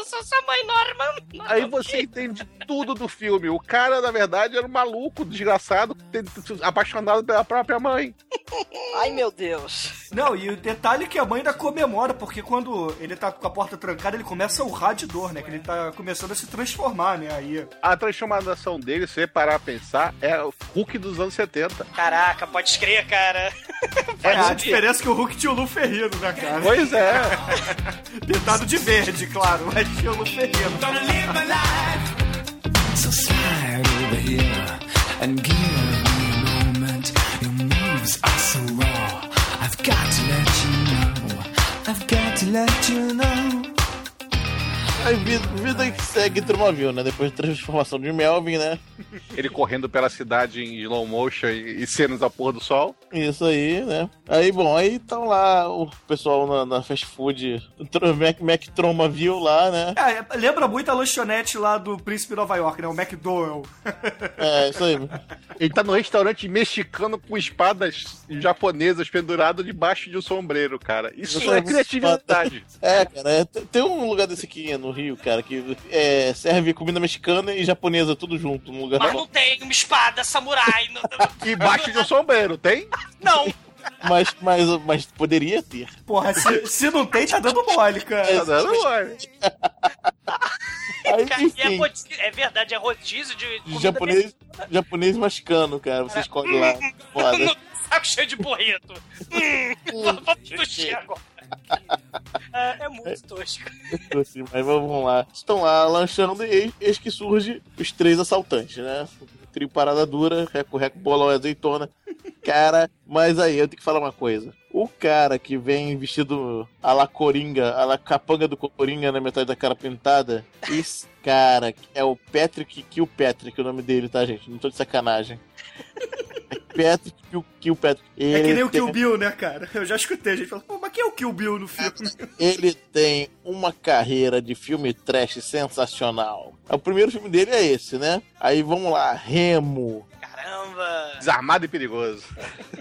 S2: Eu sou sua mãe, Norman!
S4: Aí você entende tudo do filme. O cara, na verdade, era um maluco, desgraçado, apaixonado pela própria mãe.
S6: Ai, meu Deus.
S5: Não, e o detalhe é que a mãe ainda comemora, porque quando ele tá com a porta trancada, ele começa a urrar de dor, né? Que ele tá começando a se transformar, né? Aí.
S4: A transformação dele, se você parar a pensar, é o Hulk dos anos 70.
S2: Caraca, pode crer, cara.
S5: É, a diferença é que o Hulk tinha o Lu Ferrino, né, cara?
S4: Pois é.
S5: Pintado de verde, claro, mas tinha o Lu Ferrino.
S9: So slide over here and give me a moment. Your moves are so raw. I've got to let you know. I've got to let you know.
S3: Aí vida, vida que segue Tromoville, né? Depois da transformação de Melvin, né?
S4: Ele correndo pela cidade em slow motion e, e cenas a pôr do sol.
S3: Isso aí, né? Aí, bom, aí estão lá o pessoal na, na fast food, Tro- Mac, Mac Tromaville lá, né?
S5: É, lembra muito a lanchonete lá do Príncipe Nova York, né? O McDowell.
S3: É, isso aí.
S4: Ele tá no restaurante mexicano com espadas japonesas penduradas debaixo de um sombreiro, cara. Isso
S3: Isso
S4: é
S3: é
S4: criatividade.
S3: É, cara, é, tem- tem um lugar desse aqui no Rio, cara, que é, serve comida mexicana e japonesa tudo junto num lugar
S2: Mas não tem uma espada samurai. Não,
S4: Embaixo de um sombreiro, tem?
S2: não.
S3: Mas, mas, mas poderia ter.
S5: Porra, se, se não tem, tá dando mole, cara.
S4: Tá dando mole.
S3: Aí,
S2: Cara, e é, rodízio- é verdade, é rodízio de
S3: japonês, japonês mexicano, cara, você escolhe lá. Foda.
S2: no saco cheio de burrito. Hum, vamos sushi agora. É, é muito tosco.
S3: Mas vamos lá. Estão lá lanchando e eis, que surge os três assaltantes, né? Trio parada dura, reco, reco, bolão e azeitona. Cara, mas aí eu tenho que falar uma coisa. O cara que vem vestido a la Coringa, a la capanga do Coringa na metade da cara pintada, esse cara é o Patrick Kilpatrick, o nome dele, tá, gente? Não tô de sacanagem. É Patrick Kill- Kilpatrick.
S5: É que
S3: Ele
S5: nem o
S3: tem-
S5: Kill Bill, né, cara? Eu já escutei a gente falando, pô, mas quem é o Kill Bill no filme?
S3: Ele tem uma carreira de filme trash sensacional. O primeiro filme dele é esse, né? Aí vamos lá, Remo,
S2: Caramba.
S4: Desarmado e perigoso.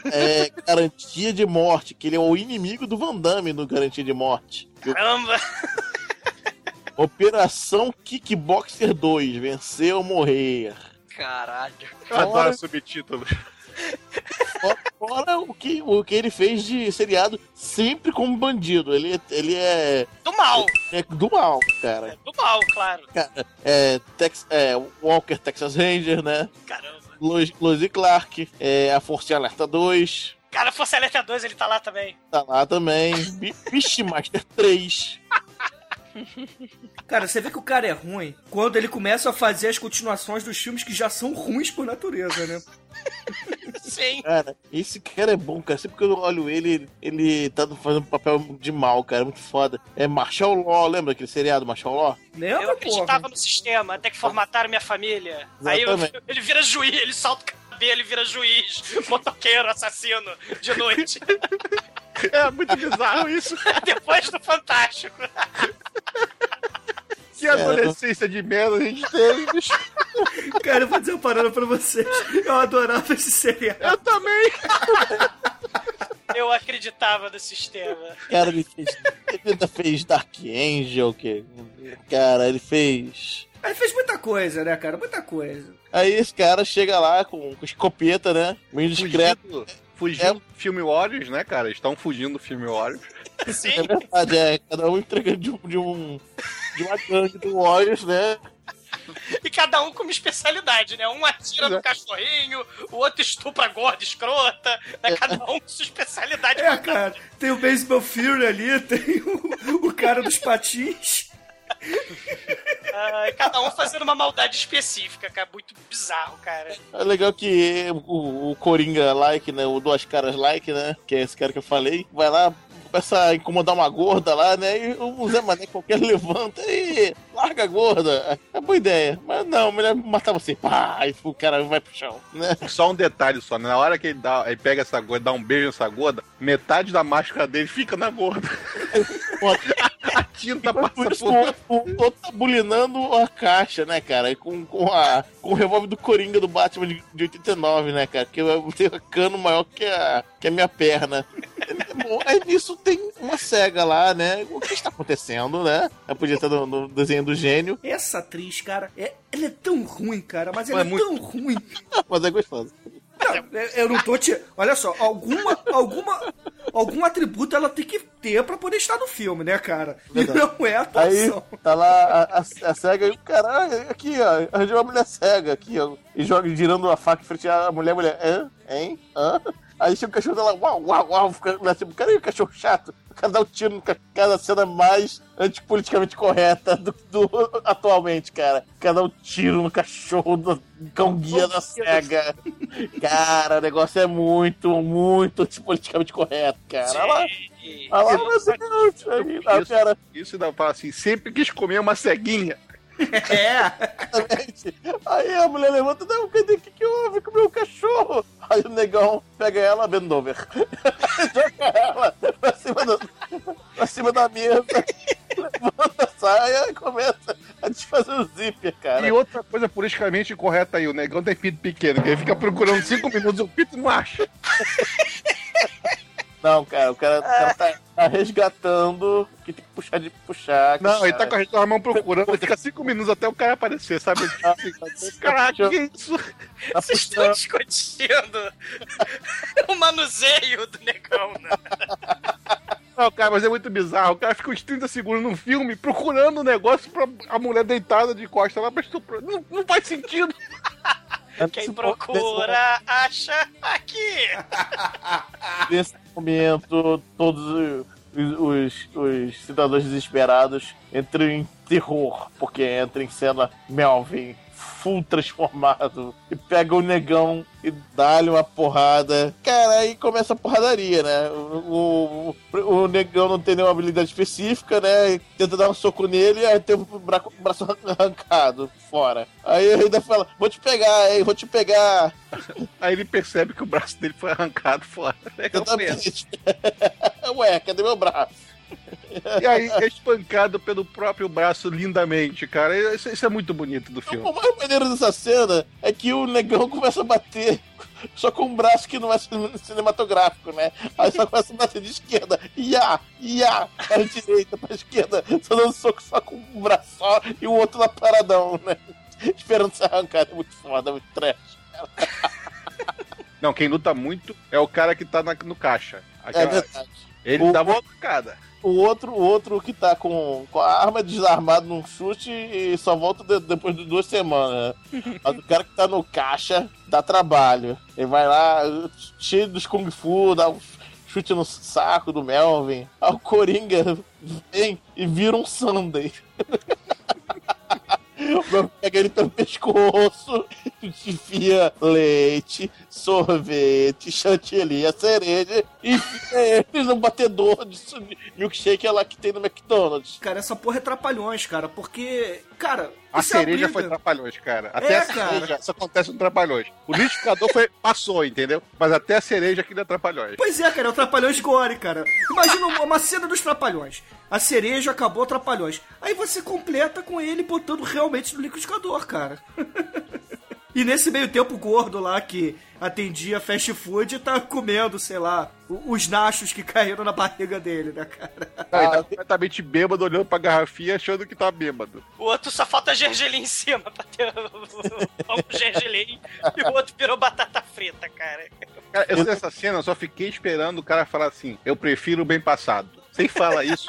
S3: é, Garantia de Morte, que ele é o inimigo do Van Damme no Garantia de Morte.
S2: Caramba.
S3: Operação Kickboxer 2, Vencer ou Morrer.
S6: Caralho.
S4: Eu adoro subtítulo.
S3: Fora, o, que, o que ele fez de seriado sempre como bandido. Ele, é- ele é,
S2: Do mal.
S3: é do mal, cara.
S2: Do mal, claro.
S3: É, Tex, é Walker Texas Ranger, né?
S2: Caramba.
S3: Lois, e Clark, é, a Força Alerta 2,
S2: Cara, Força Elétrica 2, ele tá lá também.
S3: tá lá também. Beastmaster 3.
S5: Cara, você vê que o cara é ruim quando ele começa a fazer as continuações dos filmes que já são ruins por natureza, né?
S2: Sim.
S3: Cara, esse cara é bom, cara. Sempre que eu olho ele, ele tá fazendo papel de mal, cara. Muito foda. É Marshall Law, lembra aquele seriado Marshall Law?
S5: Lembra,
S2: Eu acreditava
S5: porra?
S2: no sistema, até que formataram minha família. Aí eu-
S3: Exatamente.
S2: ele vira juiz, ele salta o ele vira juiz, motoqueiro, assassino, de noite.
S4: É muito bizarro isso.
S2: Depois do Fantástico.
S4: Que adolescência de merda a gente teve, bicho.
S5: Cara, eu vou dizer uma parada pra vocês. Eu adorava esse seriado.
S4: Eu também.
S2: Eu acreditava no sistema.
S3: Cara, ele fez. Ele ainda fez Dark Angel, que. Cara, ele fez.
S5: Ele fez muita coisa, né, cara? Muita coisa.
S3: Aí esse cara chega lá com, com escopeta, né? Meio discreto.
S4: Fugindo, fugindo do filme Warriors, né, cara? Estão fugindo do filme Warriors.
S2: Sim.
S3: É verdade, é. Cada um entregando de um. De, um, de uma gangue do Warriors, né?
S2: e cada um com uma especialidade, né? Um atira no cachorrinho, o outro estupra a gorda, escrota, né? Cada um com sua especialidade.
S5: É, cara, tem o Baseball Fury ali, tem o, o cara dos patins.
S2: Ah, cada um fazendo uma maldade específica, cara. Muito bizarro, cara.
S3: É legal que o, o Coringa like, né? O Duas Caras like, né? Que é esse cara que eu falei. Vai lá, começa a incomodar uma gorda lá, né? E o Zé Mané qualquer levanta e larga a gorda. É boa ideia. Mas não, melhor matar você. Pá, e o cara vai pro chão, né?
S4: Só um detalhe só, né? na hora que ele, dá, ele pega essa gorda, dá um beijo nessa gorda, metade da máscara dele fica na gorda. a tinta passa
S3: Por isso, o, o tá bulinando a caixa, né, cara? Com, com, a, com o revólver do Coringa do Batman de, de 89, né, cara? Que eu tenho cano maior que a, que a minha perna. Bom, aí nisso tem uma cega lá, né? O que está acontecendo, né? Eu podia estar no, no desenho do gênio,
S5: Essa atriz, cara, é, ela é tão ruim, cara, mas ela
S4: É
S5: é,
S4: muito-
S5: tão ruim.
S3: mas é gostoso.
S5: Não, eu- eu não tô te. Olha só, alguma, alguma, algum atributo ela tem que ter pra poder estar no filme, né, cara? E
S3: Verdade.
S5: não é a
S3: Aí tá lá a, a, a cega e o cara, aqui, ó, arranjou uma mulher cega aqui, ó, e joga girando a faca em frente à mulher, mulher, hã? Hein? Hã? Aí chega o cachorro dela, uau, uau, uau, fica lá, tipo, cara, e o cachorro chato? Cara dá um tiro no cada cena mais antipoliticamente correta do, do- atualmente, cara. O cara dá um tiro no cachorro do cão guia da cega. Cara, o negócio é muito, muito antipoliticamente correto, cara. Olha lá, olha lá, meu Deus, aí, a
S4: Isso,
S3: cara,
S4: isso dá fala assim, sempre quis comer uma ceguinha.
S5: É.
S3: Exatamente. Aí a mulher levanta, não, cadê o que, que houve com o meu cachorro? Aí o negão pega ela, bend over. Joga ela pra cima, do, pra cima da mesa, levanta a saia e começa a desfazer o zíper, cara.
S4: E outra coisa politicamente correta aí, o negão tem pinto pequeno, que ele fica procurando cinco minutos e o pinto não acha.
S3: Não, cara, o cara, o cara tá, tá resgatando que tem que puxar de puxar.
S4: Não, ele tá
S3: cara.
S4: com a mão procurando, ele fica cinco minutos até o cara aparecer, sabe? Caraca, que isso?
S3: Tá
S2: Vocês estão discutindo o manuseio do negão, né?
S4: Não, cara, mas é muito bizarro. O cara fica uns 30 segundos num filme procurando um negócio pra a mulher deitada de costa lá pra estuprar. Não, não faz sentido.
S2: Quem procura, acha aqui.
S3: Nesse momento, todos os, os- os cidadãos desesperados entram em terror, porque entra em cena Melvin, full transformado, e pega o negão e dá-lhe uma porrada. Cara, aí começa a porradaria, né? O, o, o negão não tem nenhuma habilidade específica, né? E Tenta dar um soco nele, aí tem o braço, braço arrancado fora. Aí ele ainda fala: Vou te pegar, hein? Vou te pegar.
S4: Aí ele percebe que o braço dele foi arrancado fora. Legal mesmo.
S3: Exatamente. Ué, cadê meu braço?
S4: E aí é espancado pelo próprio braço lindamente, cara. Isso, isso é muito bonito do filme.
S3: O mais maneiro dessa cena é que o negão começa a bater só com um braço que não é cine- cinematográfico, né? Aí só começa a bater de esquerda. Ia, ia, para direita, pra esquerda. Só dando soco só com um braço só e o outro lá paradão, né? Esperando ser arrancado. É muito foda, muito trash.
S4: Não, quem luta muito é o cara que tá na- no caixa.
S3: É
S4: Aquela-
S3: verdade.
S4: ele
S3: O-
S4: dá uma facada.
S3: O outro, o outro que tá com, com a arma desarmada num chute e só volta de- depois de duas semanas. né? Mas o cara que tá no caixa dá trabalho. Ele vai lá, cheio dos Kung Fu, dá um chute no saco do Melvin. Aí o Coringa vem e vira um Sunday. Pega ele pelo pescoço, enfia leite, sorvete, chantilly, a cereja e enfia ele no batedor de milkshake lá que tem no McDonald's.
S5: Cara, essa porra é trapalhões, cara, porque, cara.
S4: A
S5: é
S4: cereja foi trapalhões, cara. Até
S5: É,
S4: a
S5: cara.
S4: cereja, isso acontece no trapalhões. O liquidificador foi, passou, entendeu? Mas até a cereja aqui não é trapalhões.
S5: Pois é, cara, é o Trapalhões Gore, cara. Imagina uma- uma cena dos Trapalhões. A cereja acabou Trapalhões. Aí você completa com ele botando realmente no liquidificador, cara. E nesse meio tempo, o gordo lá que atendia fast food tá comendo, sei lá, os nachos que caíram na barriga dele, né, cara?
S4: Não, ele tá completamente bêbado, olhando pra garrafinha, achando que tá bêbado.
S2: O outro só falta gergelim em cima pra ter com gergelim. E o outro virou batata frita, cara.
S4: Cara, eu nessa cena eu só fiquei esperando o cara falar assim: eu prefiro o bem passado. Sem falar isso,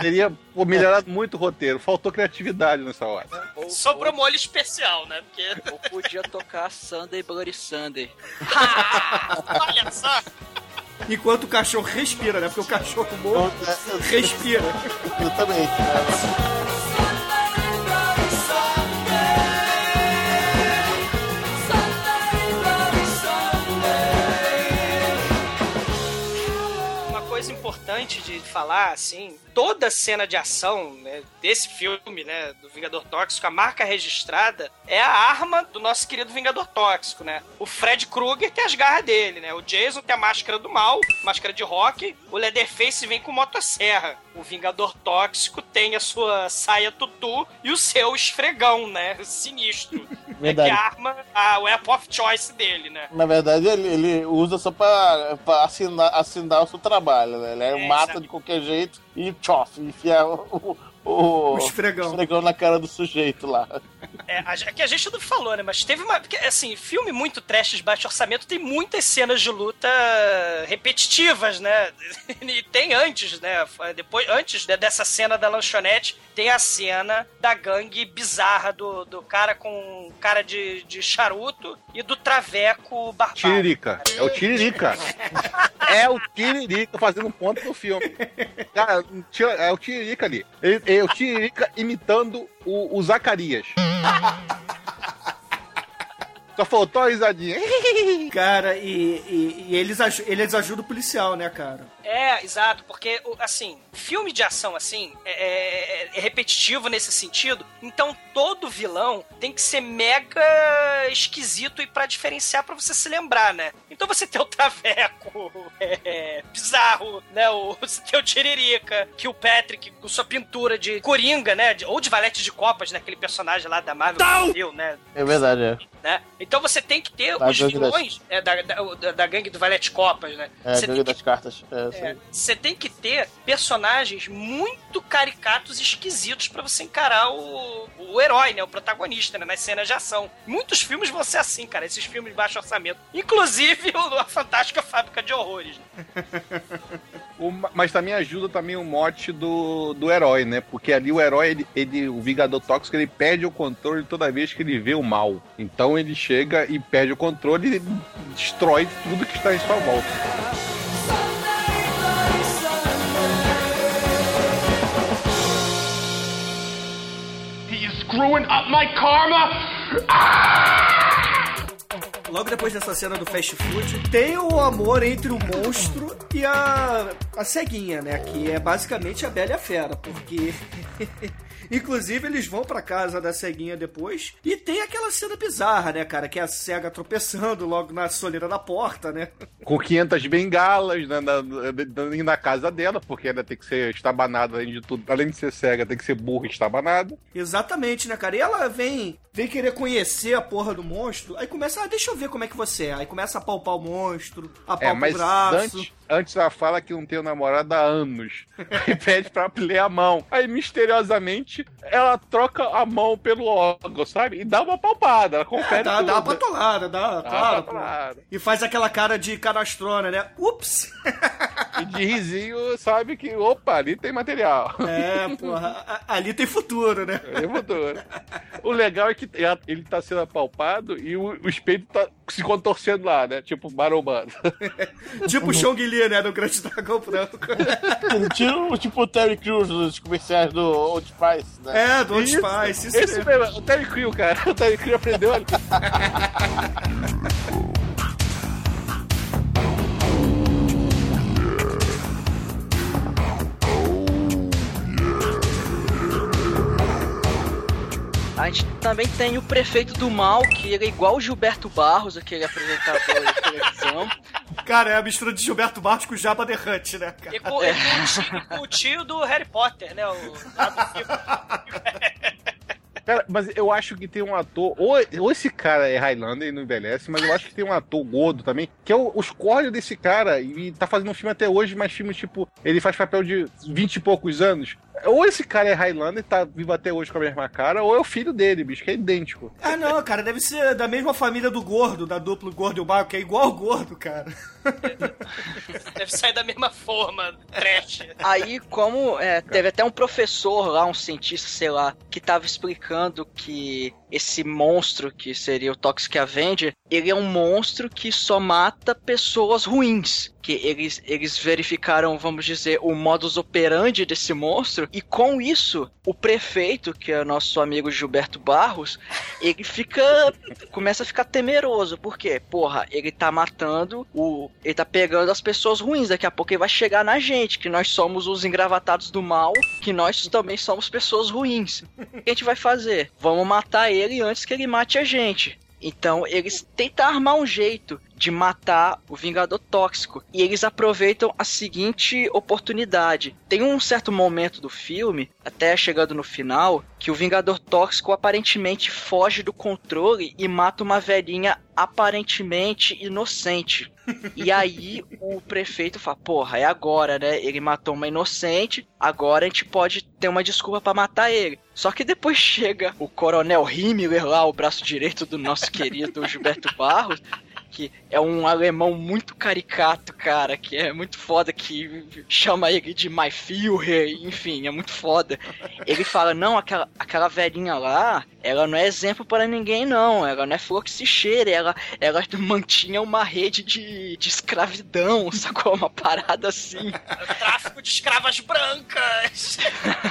S4: teria pô, melhorado muito o roteiro. Faltou criatividade nessa hora.
S6: Ou,
S2: Sobrou molho especial, né? Porque,
S6: ou, ou podia tocar Sunday Bloody Sunday.
S2: olha só.
S5: Enquanto o cachorro respira, né? Porque o cachorro morto respira.
S3: Exatamente. né?
S2: Importante de falar, assim, toda cena de ação né, desse filme, né, do Vingador Tóxico, a marca registrada é a arma do nosso querido Vingador Tóxico, né? O Fred Krueger tem as garras dele, né? O Jason tem a máscara do mal, máscara de rock, o Leatherface vem com motosserra. O Vingador Tóxico tem a sua saia tutu e o seu esfregão, né? Sinistro.
S3: Verdade.
S2: É que a arma, a weapon of choice dele, né?
S3: Na verdade, ele, ele usa só pra, pra assinar, assinar o seu trabalho, né? Ele
S2: É,
S3: mata
S2: exato.
S3: de qualquer jeito e tchof, enfia o, o,
S5: O esfregão.
S3: esfregão na cara do sujeito lá.
S2: É, é que a gente não falou, né? Mas teve uma. Porque, assim, filme muito trash de baixo orçamento tem muitas cenas de luta repetitivas, né? E tem antes, né? Depois, antes né, dessa cena da lanchonete, tem a cena da gangue bizarra do, do cara com cara de, de charuto e do traveco barbado.
S4: Tiririca. É o Tiririca. É o Tiririca fazendo ponto no filme. Cara, é o Tiririca ali. Ele- É o Tiririca imitando o, o Zacarias. Só faltou a risadinha.
S5: Cara, e, e- e eles, eles ajudam o policial, né, cara?
S2: É, exato, porque, assim, filme de ação, assim, é, é- é repetitivo nesse sentido, então todo vilão tem que ser mega esquisito e pra diferenciar pra você se lembrar, né? Então você tem o Traveco, é, bizarro, né? O, você tem o Tiririca, que o Patrick, com sua pintura de Coringa, né? de- ou de Valete de Copas, né? Aquele personagem lá da Marvel, viu, né?
S3: É verdade, é.
S2: né? Então você tem que ter
S3: Da
S2: os
S3: das-
S2: vilões é, da, da, da- da gangue do Valete Copas, né?
S3: É,
S2: você
S3: gangue
S2: tem que
S3: das cartas. É,
S2: é, você tem que ter personagens muito caricatos e esquisitos pra você encarar o, o herói, né? O protagonista, né? Nas cenas de ação. Muitos filmes vão ser assim, cara. Esses filmes de baixo orçamento. Inclusive o, a Fantástica Fábrica de Horrores. né?
S4: O- mas também ajuda também o mote do, do herói, né? Porque ali o herói, ele, ele- o Vingador Tóxico, ele perde o controle toda vez que ele vê o mal. Então ele chega e perde o controle e destrói tudo que está em sua volta.
S1: Screwing up my karma.
S5: Logo depois dessa cena do fast food, tem o amor entre o monstro e a, a ceguinha, né? Que é basicamente a Bela e a Fera, porque. Inclusive, eles vão pra casa da ceguinha depois. E tem aquela cena bizarra, né, cara? Que é a cega tropeçando logo na soleira da porta, né?
S4: Com 500 bengalas né, na, na, na casa dela, porque ela tem que ser estabanada além de tudo. Além de ser cega, tem que ser burra e estabanada.
S5: Exatamente, né, cara? E ela vem, vem querer conhecer a porra do monstro. Aí começa, ah, deixa eu ver como é que você é. Aí começa a palpar o monstro, apalpa
S4: É,
S5: o
S4: mas
S5: braço.
S4: antes, antes ela fala que não tem um namorado há anos. Aí pede pra ler a mão. Aí, misteriosamente, ela troca a mão pelo órgão, sabe? E dá uma palpada. Ela confere
S5: É, dá,
S4: tudo.
S5: dá uma patolada, dá,
S4: Dá
S5: claro.
S4: patolada.
S5: E faz aquela cara de cadastrona, né? Ups!
S4: E de risinho, sabe que, opa, ali tem material.
S5: É, porra, ali tem futuro, né?
S4: É futuro. O legal é que ele tá sendo apalpado e o, o espelho tá se contorcendo lá, né? Tipo, marombando.
S5: Tipo o Chong Li, né? Do Grande Dragão Branco.
S3: Tipo, tipo o Terry Crews dos comerciais do Old Spice, né?
S5: É, do Old
S4: Isso,
S5: Spice, isso
S4: Esse
S5: mesmo.
S4: mesmo, o Terry Crew, cara. O Terry Crew aprendeu ali.
S6: A gente também tem o prefeito do mal, que ele é igual o Gilberto Barros, aquele apresentador de televisão.
S5: Cara, é a mistura de Gilberto Barros com Jabba the Hutt, né, cara?
S2: E com, e com o tio, com o tio do Harry Potter, né? O.
S4: Cara, mas eu acho que tem um ator. Ou, ou esse cara é Highlander e não envelhece, mas eu acho que tem um ator gordo também, que é o, os desse cara, e tá fazendo um filme até hoje, mas filme tipo. Ele faz papel de 20 e poucos anos. Ou esse cara é Highlander e tá vivo até hoje com a mesma cara, ou é o filho dele, bicho, que é idêntico.
S5: Ah, não, cara, deve ser da mesma família do gordo, da dupla gordo e o mago, que é igual o gordo, cara.
S2: Deve sair da mesma forma, trash.
S6: Aí, como é, teve até um professor lá, um cientista, sei lá, que tava explicando que esse monstro, que seria o Toxic Avenger, ele é um monstro que só mata pessoas ruins. Que eles, eles verificaram, vamos dizer, o modus operandi desse monstro, e com isso, o prefeito, que é nosso amigo Gilberto Barros, ele fica. começa a ficar temeroso. Por quê? Porra, ele tá matando o. Ele tá pegando as pessoas ruins. Daqui a pouco ele vai chegar na gente, que nós somos os engravatados do mal, que nós também somos pessoas ruins. O que a gente vai fazer? Vamos matar ele antes que ele mate a gente. Então eles tentam armar um jeito de matar o Vingador Tóxico. E eles aproveitam a seguinte oportunidade. Tem um certo momento do filme, até chegando no final, que o Vingador Tóxico aparentemente foge do controle e mata uma velhinha aparentemente inocente. E aí o prefeito fala: Porra, é agora, né? Ele matou uma inocente, agora a gente pode ter uma desculpa pra matar ele. Só que depois chega o Coronel Himmler lá, o braço direito do nosso querido Gilberto Barros, que é um alemão muito caricato, cara, que é muito foda, que chama ele de My Führer, enfim, é muito foda. Ele fala, não, aquela, aquela velhinha lá, ela não é exemplo para ninguém, não, ela não é flor que se cheire, ela, ela mantinha uma rede de, de escravidão, sacou? Uma parada assim.
S2: Tráfico de escravas brancas.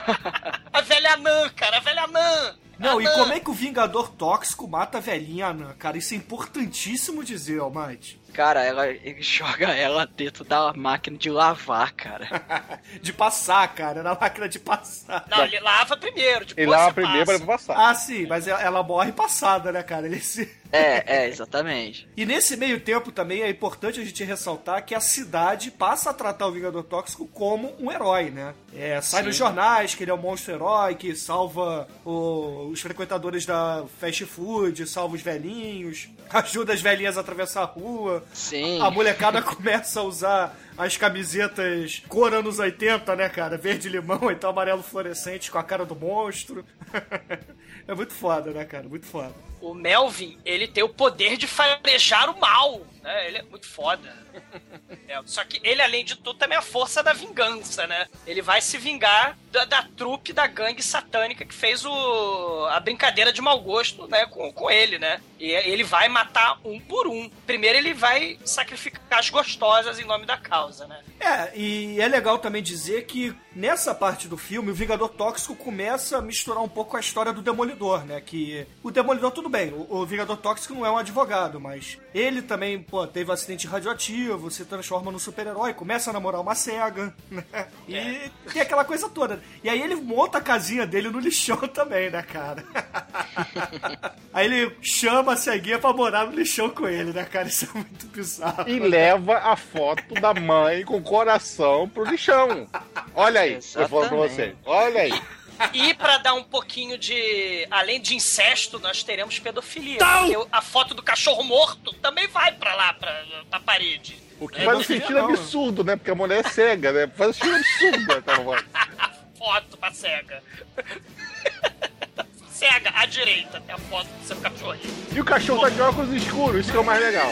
S2: a velha anã, cara, a velha anã.
S5: Não, e
S2: Anã.
S5: como é que o Vingador Tóxico mata a velhinha Anã? Cara, isso é importantíssimo dizer, Almighty.
S6: Cara, ela, ele joga ela dentro da máquina de lavar, cara.
S5: de passar, cara, na máquina de passar.
S2: Não, ele lava primeiro, depois
S4: Ele lava
S2: você
S4: primeiro
S2: passa.
S4: pra passar.
S5: Ah, sim, mas ela, ela morre passada, né, cara? Ele se...
S6: É, é, exatamente.
S5: E nesse meio tempo também é importante a gente ressaltar que a cidade passa a tratar o Vingador Tóxico como um herói, né? É, sai nos jornais que ele é um monstro herói, que salva o- os frequentadores da fast food, salva os velhinhos, ajuda as velhinhas a atravessar a rua.
S6: Sim.
S5: A molecada começa a usar as camisetas cor anos 80, né, cara? Verde limão, então amarelo fluorescente com a cara do monstro. é muito foda, né, cara? Muito foda.
S2: O Melvin, ele tem o poder de farejar o mal, né? Ele é muito foda. É, só que ele, além de tudo, também é a força da vingança, né? Ele vai se vingar da, da trupe da gangue satânica que fez o, a brincadeira de mau gosto, né? Com, com ele, né? E ele vai matar um por um. Primeiro ele vai sacrificar as gostosas em nome da causa, né?
S5: É, e é legal também dizer que nessa parte do filme o Vingador Tóxico começa a misturar um pouco com a história do Demolidor, né? Que o Demolidor, tudo bem, o, o Vingador Tóxico não é um advogado, mas ele também, pô, teve um acidente radioativo, se transforma num super-herói, começa a namorar uma cega, né? E tem aquela coisa toda. E aí ele monta a casinha dele no lixão também, né, cara? aí ele chama a ceguinha pra morar no lixão com ele, né, cara? Isso é muito bizarro.
S4: E leva a foto da mãe com coração pro lixão. Olha aí, eu falo pra
S6: Exatamente.
S4: você. Olha aí.
S2: E pra dar um pouquinho de. Além de incesto, nós teremos pedofilia. A foto do cachorro morto também vai pra lá, pra, pra parede.
S5: O que
S4: Faz um sentido
S5: não.
S4: absurdo, né? Porque a mulher é cega, né? Faz um sentido absurdo. Né? Tá bom.
S2: Foto pra cega. Cega, à direita, tem a foto do seu cachorrinho.
S4: E o cachorro tá de óculos escuros, isso que é o mais legal.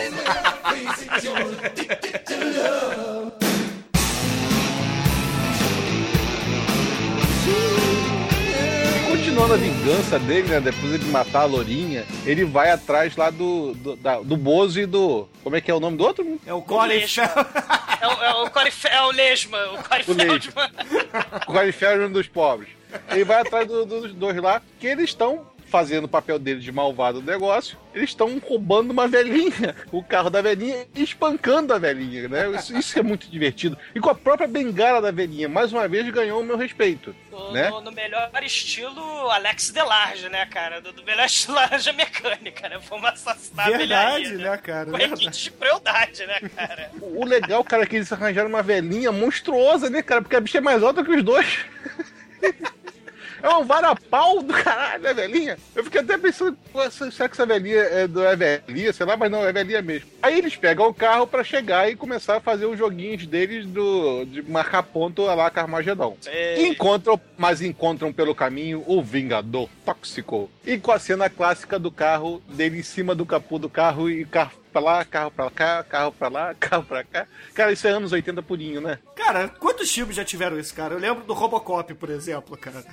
S4: Continuando a vingança dele, né? Depois de matar a Lourinha, ele vai atrás lá do, do, da- do Bozo e do. Como é que é o nome do outro?
S5: É o Colin
S2: Lixo.
S5: Fel-
S2: É o, é o, é o Lesma, o Corey
S4: O Lesma.
S2: Feldman.
S4: O Califérgio dos pobres. Ele vai atrás do- dos dois lá, que eles estão fazendo o papel deles de malvado do negócio. Eles estão roubando uma velhinha, o carro da velhinha, e espancando a velhinha, né? Isso, isso é muito divertido. E com a própria bengala da velhinha, mais uma vez ganhou o meu respeito.
S2: No,
S4: Né?
S2: no- no melhor estilo Alex Delarge, né, cara? Do, do melhor estilo Laranja Mecânica, né? Vamos assassinar a
S5: Verdade,
S2: velharia,
S5: né, cara?
S2: Com
S5: Verdade.
S2: requinte de crueldade, né, cara?
S4: O legal, cara, é que eles arranjaram uma velhinha monstruosa, né, cara? Porque a bicha é mais alta que os dois. É um varapau do caralho, né, velhinha? Eu fiquei até pensando, será que essa velhinha é, do- é velhinha? Sei lá, mas não, é velhinha mesmo. Aí eles pegam o carro pra chegar e começar a fazer os joguinhos deles do, de marcar ponto lá Carmagedon. Encontram, mas encontram pelo caminho o Vingador Tóxico. E com a cena clássica do carro, dele em cima do capô do carro e o carro pra lá, carro pra cá, carro pra lá, carro pra cá. Cara, isso é anos 80 purinho, né?
S5: Cara, quantos filmes já tiveram isso, cara? Eu lembro do Robocop, por exemplo, cara.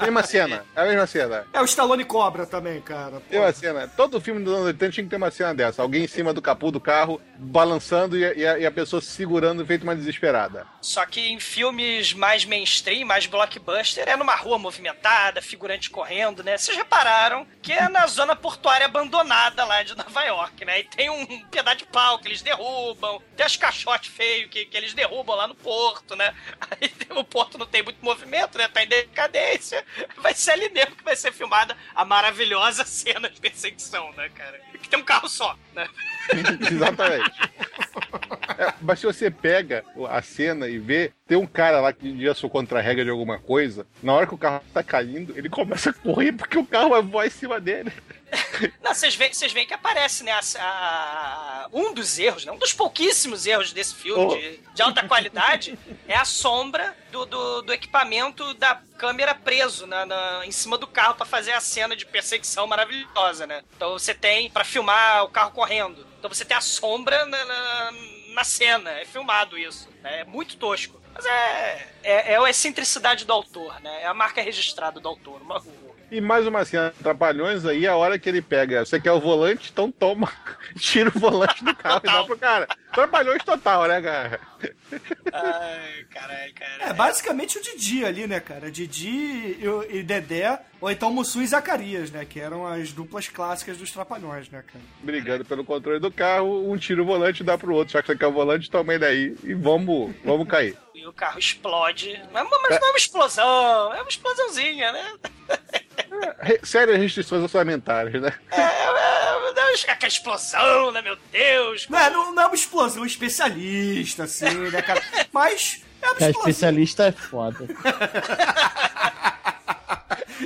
S4: Mesma cena, é a mesma cena.
S5: É o Stallone Cobra também, cara. Pô.
S4: Mesma cena. Todo filme dos anos 80 tinha que ter uma cena dessa. Alguém em cima do capô do carro, balançando e a, e a- e a pessoa se segurando, feito uma desesperada.
S2: Só que em filmes mais mainstream, mais blockbuster, é numa rua movimentada, figurante correndo, né? Vocês repararam que é na zona portuária abandonada lá de Nova York, né? E tem um pedaço de pau que eles derrubam, tem as caixotes feios que, que eles derrubam lá no porto, né? Aí o porto não tem muito movimento, né? Tá em decadência. Vai ser ali mesmo que vai ser filmada a maravilhosa cena de perseguição, né, cara? Que tem um carro só, né?
S4: Exatamente. É, mas se você pega a cena e vê, tem um cara lá que dia sou contra a regra de alguma coisa, na hora que o carro tá caindo, ele começa a correr porque o carro vai voar em cima dele.
S2: Não, vocês veem, vocês veem que aparece, né? a- a- um dos erros, né? Um dos pouquíssimos erros desse filme
S4: Oh.
S2: de, de alta qualidade é a sombra do, do, do equipamento da câmera preso na, na- em cima do carro pra fazer a cena de perseguição maravilhosa, né? Então você tem pra filmar o carro correndo. Então você tem a sombra na, na, na cena. É filmado isso. né? É muito tosco. Mas é, é, é a excentricidade do autor, né? É a marca registrada do autor, uma rua.
S4: E mais uma cena, Trapalhões aí, a hora que ele pega, você quer o volante? Então toma. Tira o volante do carro e dá pro cara. Trapalhões total, né, cara?
S2: Ai, caralho, cara.
S5: É basicamente o Didi ali, né, cara? Didi e, o- e Dedé, ou então Mussum e Zacarias, né? Que eram as duplas clássicas dos Trapalhões, né, cara?
S4: Brigando pelo controle do carro, um tira o volante e dá pro outro. Já que você quer o volante, toma ele aí e vamos, vamos cair.
S2: E o carro explode. Mas, mas não é uma explosão, é uma explosãozinha, né?
S4: Re- Sérias restrições orçamentárias, né?
S2: É, é, não é aquela explosão, né, meu Deus?
S5: Não é, não, não é uma explosão especialista, assim, né, cara? Mas é uma explosão.
S3: especialista é foda.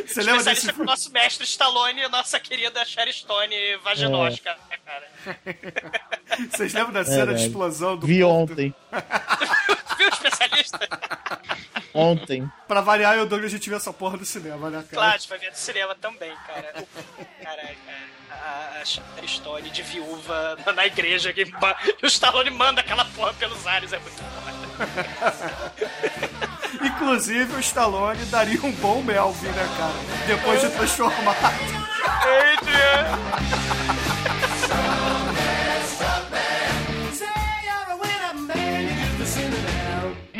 S5: Você lembra
S2: Especialista
S5: desse
S2: com o nosso mestre Stallone e nossa querida Sherry Stone vaginóstica, né, cara?
S5: Vocês lembram da cena de
S3: velho.
S5: explosão do
S3: Vi
S5: ponto?
S3: ontem.
S2: Viu, especialista?
S3: Ontem.
S5: Pra variar, eu e o Douglas a gente viu essa porra do cinema, né, cara?
S2: Claro, a gente vai ver no cinema também, cara. O- Caralho, cara. A, a Sherry Stone de viúva na- igreja que o Stallone manda aquela porra pelos ares, é muito foda.
S5: Inclusive, o Stallone daria um bom Melvin, né, cara? Depois de transformar.
S2: Adrian!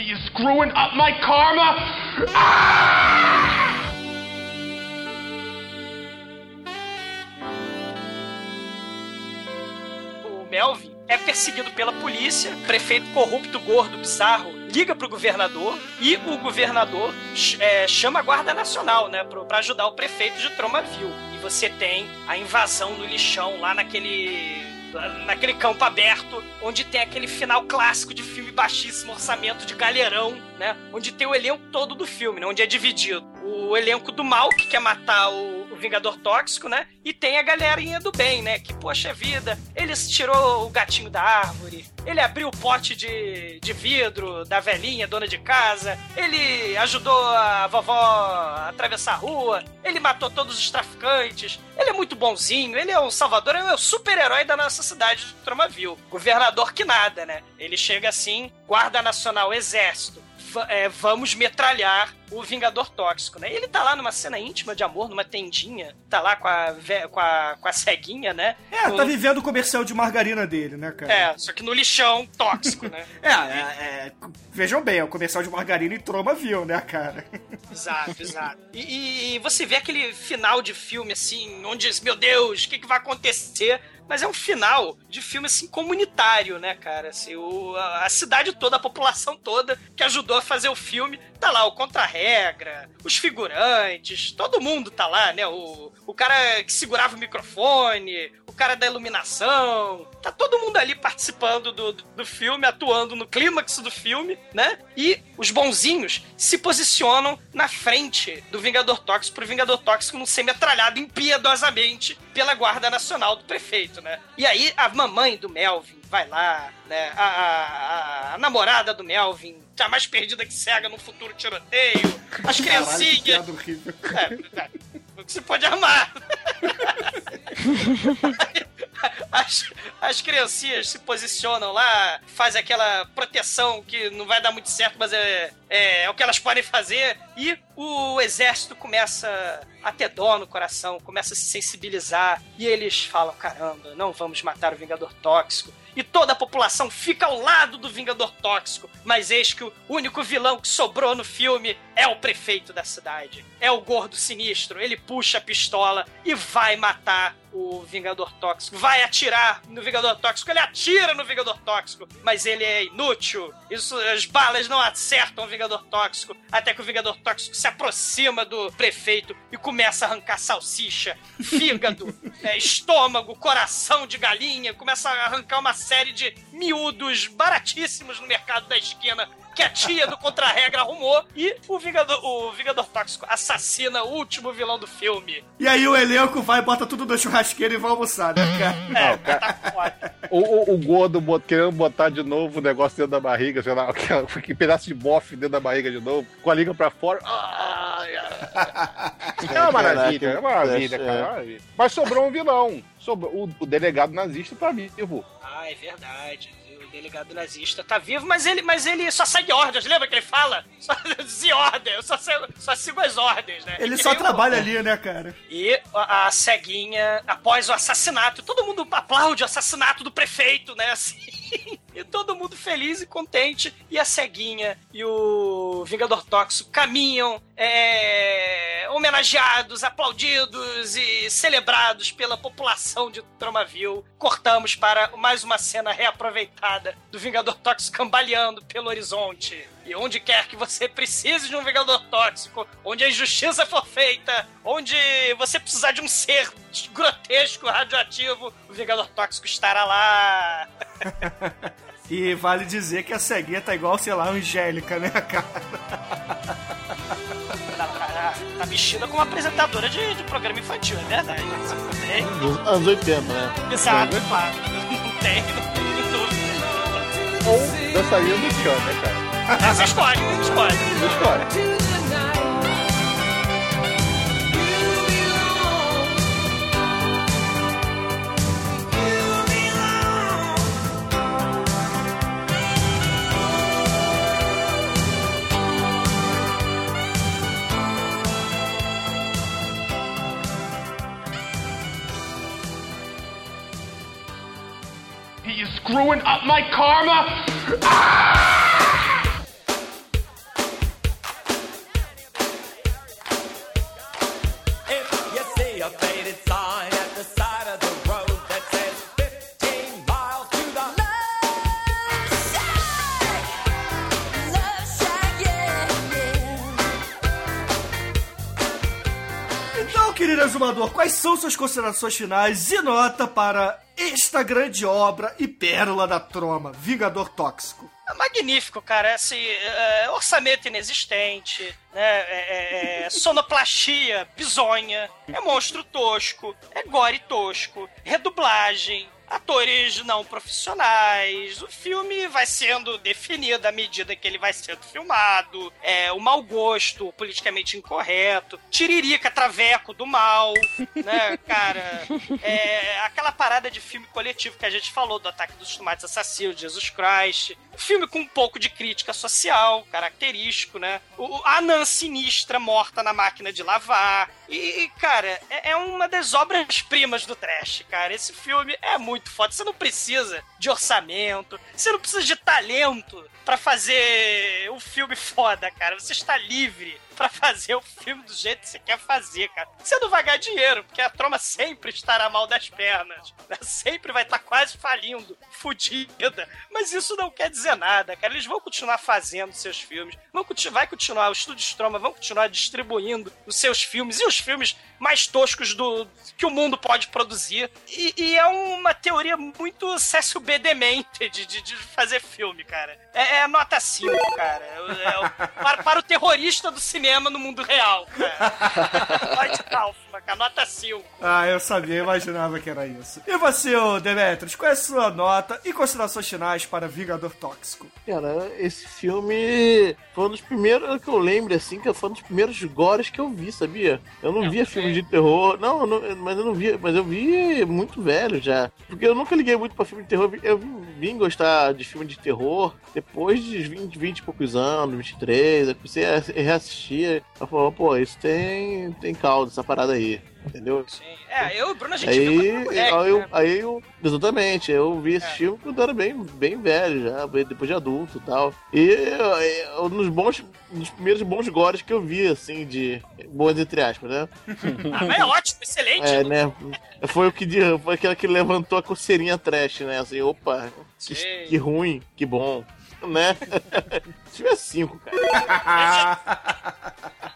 S1: Is screwing up my karma.
S2: o Melvin é perseguido pela polícia, prefeito corrupto, gordo, bizarro, liga pro governador e o governador é, chama a Guarda Nacional, né, pra ajudar o prefeito de Tromaville. E você tem a invasão no lixão lá naquele naquele campo aberto, onde tem aquele final clássico de filme baixíssimo orçamento de galerão, né, onde tem o elenco todo do filme, né, onde é dividido o elenco do mal que quer matar o, o Vingador Tóxico, né? E tem a galerinha do bem, né? Que, poxa vida, ele tirou o gatinho da árvore, ele abriu o pote de, de vidro da velhinha, dona de casa, ele ajudou a vovó a atravessar a rua, ele matou todos os traficantes, ele é muito bonzinho, ele é o salvador, é o super-herói da nossa cidade de Tromaville. Governador que nada, né? Ele chega assim, Guarda Nacional, Exército, é, vamos metralhar o Vingador Tóxico, né? Ele tá lá numa cena íntima de amor, numa tendinha, tá lá com a, com a, com a ceguinha, né?
S5: É,
S2: No-
S5: tá vivendo o comercial de margarina dele, né, cara?
S2: É, só que no lixão tóxico, né?
S5: É, é, é, vejam bem, é o comercial de margarina e Troma viu, né, cara?
S2: Exato, exato. E, e- e você vê aquele final de filme, assim, onde, meu Deus, o que, que vai acontecer? Mas é um final de filme, assim, comunitário, né, cara? Assim, o, a, a cidade toda, a população toda que ajudou a fazer o filme, tá lá, o contra-regra, os figurantes, todo mundo tá lá, né? O, o cara que segurava o microfone, o cara da iluminação, tá todo mundo ali participando do, do, filme, atuando no clímax do filme, né? E os bonzinhos se posicionam na frente do Vingador Tóxico pro Vingador Tóxico não ser metralhado impiedosamente pela Guarda Nacional do prefeito, né? E aí a mamãe do Melvin vai lá, né? A, a- a- namorada do Melvin, já mais perdida que cega num futuro tiroteio, as criancinhas. É, é, que você pode armar. Aí as, as criancinhas se posicionam lá, fazem aquela proteção que não vai dar muito certo, mas é, é, é o que elas podem fazer. E o exército começa a ter dó no coração, começa a se sensibilizar. E eles falam: caramba, não vamos matar o Vingador Tóxico. E toda a população fica ao lado do Vingador Tóxico. Mas eis que o único vilão que sobrou no filme é o prefeito da cidade. É o gordo sinistro. Ele puxa a pistola e vai matar o Vingador Tóxico. Vai atirar no Vingador Tóxico. Ele atira no Vingador Tóxico. Mas ele é inútil. Isso, as balas não acertam o Vingador Tóxico. Até que o Vingador Tóxico se aproxima do prefeito e começa a arrancar salsicha, fígado, é, estômago, coração de galinha. Começa a arrancar uma série de miúdos baratíssimos no mercado da esquina que a tia do Contra-Regra arrumou e o Vingador, o Vingador Tóxico assassina o último vilão do filme.
S5: E aí o elenco vai, bota tudo na churrasqueira e vai almoçar, né, cara?
S2: É, tá foda.
S4: O, o, o gordo bot- querendo botar de novo o negócio dentro da barriga, sei lá, que, que pedaço de bofe dentro da barriga de novo, com a língua pra fora. Ai, ai. É uma maravilha, é uma maravilha, cara. é uma maravilha. Mas sobrou um vilão. Sobrou, o, o delegado nazista tá vivo.
S2: Ah, é verdade. Delegado nazista tá vivo, mas ele, mas ele só segue ordens, lembra que ele fala? Só de ordem, eu só, sigo- só sigo as ordens, né?
S5: Ele só trabalha ali, né, cara?
S2: E a, a ceguinha, após o assassinato, todo mundo aplaude o assassinato do prefeito, né? Assim. E todo mundo feliz e contente. E a ceguinha e o Vingador Tóxico caminham é, homenageados, aplaudidos e celebrados pela população de Tromaville. Cortamos para mais uma cena reaproveitada do Vingador Tóxico cambaleando pelo horizonte. E onde quer que você precise de um Vingador Tóxico, onde a injustiça for feita, onde você precisar de um ser grotesco, radioativo, o Vingador Tóxico estará lá.
S5: E vale dizer que a ceguinha tá igual, sei lá, Angélica, né, cara?
S2: Tá, vestida como apresentadora de, de programa infantil, é verdade. Tem,
S3: anos 80, né?
S2: exato, claro. Não tem, não tem dúvida.
S4: Ou dançarina do Tchan, né, cara?
S2: Você escolhe, escolhe.
S4: Boa
S1: screwing up my karma.
S10: If you see a faded sign at the side of the road that says 15 miles to the
S5: Então, querido exumador, quais são suas considerações finais e nota para esta grande obra e pérola da troma, Vingador Tóxico?
S2: É magnífico, cara. Assim, é, orçamento inexistente, né? É, é, é, sonoplastia bizonha, é monstro tosco, é gore tosco, redublagem, atores não profissionais. O filme vai sendo definido à medida que ele vai sendo filmado. É, o mau gosto, o politicamente incorreto, tiririca traveco do mal, né, cara? É, aquela parada de filme coletivo que a gente falou do Ataque dos Tomates Assassinos, Jesus Christ. Um filme com um pouco de crítica social, característico, né? O, a anã sinistra morta na máquina de lavar. E, e, cara, é, é uma das obras-primas do trash, cara. Esse filme é muito foda. Você não precisa de orçamento, você não precisa de talento pra fazer um filme foda, cara. Você está livre pra fazer o filme do jeito que você quer fazer, cara. Você não vai ganhar dinheiro, porque a troma sempre estará mal das pernas. né? Sempre vai estar quase falindo, fudida. Mas isso não quer dizer nada, cara. Eles vão continuar fazendo seus filmes. Vão continu vai continuar, os estúdios Troma vão continuar distribuindo os seus filmes e os filmes mais toscos do que o mundo pode produzir. E, e é uma teoria muito Cécio B. Demente de, de, de fazer filme, cara. É, é nota 5, cara. É- é o- para, para o terrorista do cinema no mundo real, cara. Kaufman. com a nota 5.
S5: Ah, eu sabia, eu imaginava que era isso. E você, Demetrius, qual é a sua nota e considerações finais para Vingador Tóxico?
S3: Cara, esse filme foi um dos primeiros que eu lembro, assim, que foi um dos primeiros gores que eu vi, sabia? Eu não via filme de terror. Não, não- mas eu não via, mas eu vi muito velho já. Porque eu nunca liguei muito pra filme de terror. Eu vim, gostar de filme de terror depois de 20, 20 e poucos anos, 23. Eu comecei a reassistir. Eu falei, pô, isso tem, tem caldo, essa parada aí. Entendeu?
S2: Sim. É, eu e o Bruno, a gente viu quando
S3: Aí,
S2: moleque,
S3: aí, eu,
S2: né?
S3: aí eu. Exatamente, eu vi esse filme quando eu era bem, bem velho já, bem depois de adulto e tal. E é, um dos bons. Um dos primeiros bons gores que eu vi, assim, de. Bons entre aspas, né?
S2: Ah, mas é ótimo, excelente.
S3: É, né? Foi o que foi aquela que levantou a coceirinha trash, né? Assim, opa, que, que ruim, que bom. Né? Se tiver cinco, cara.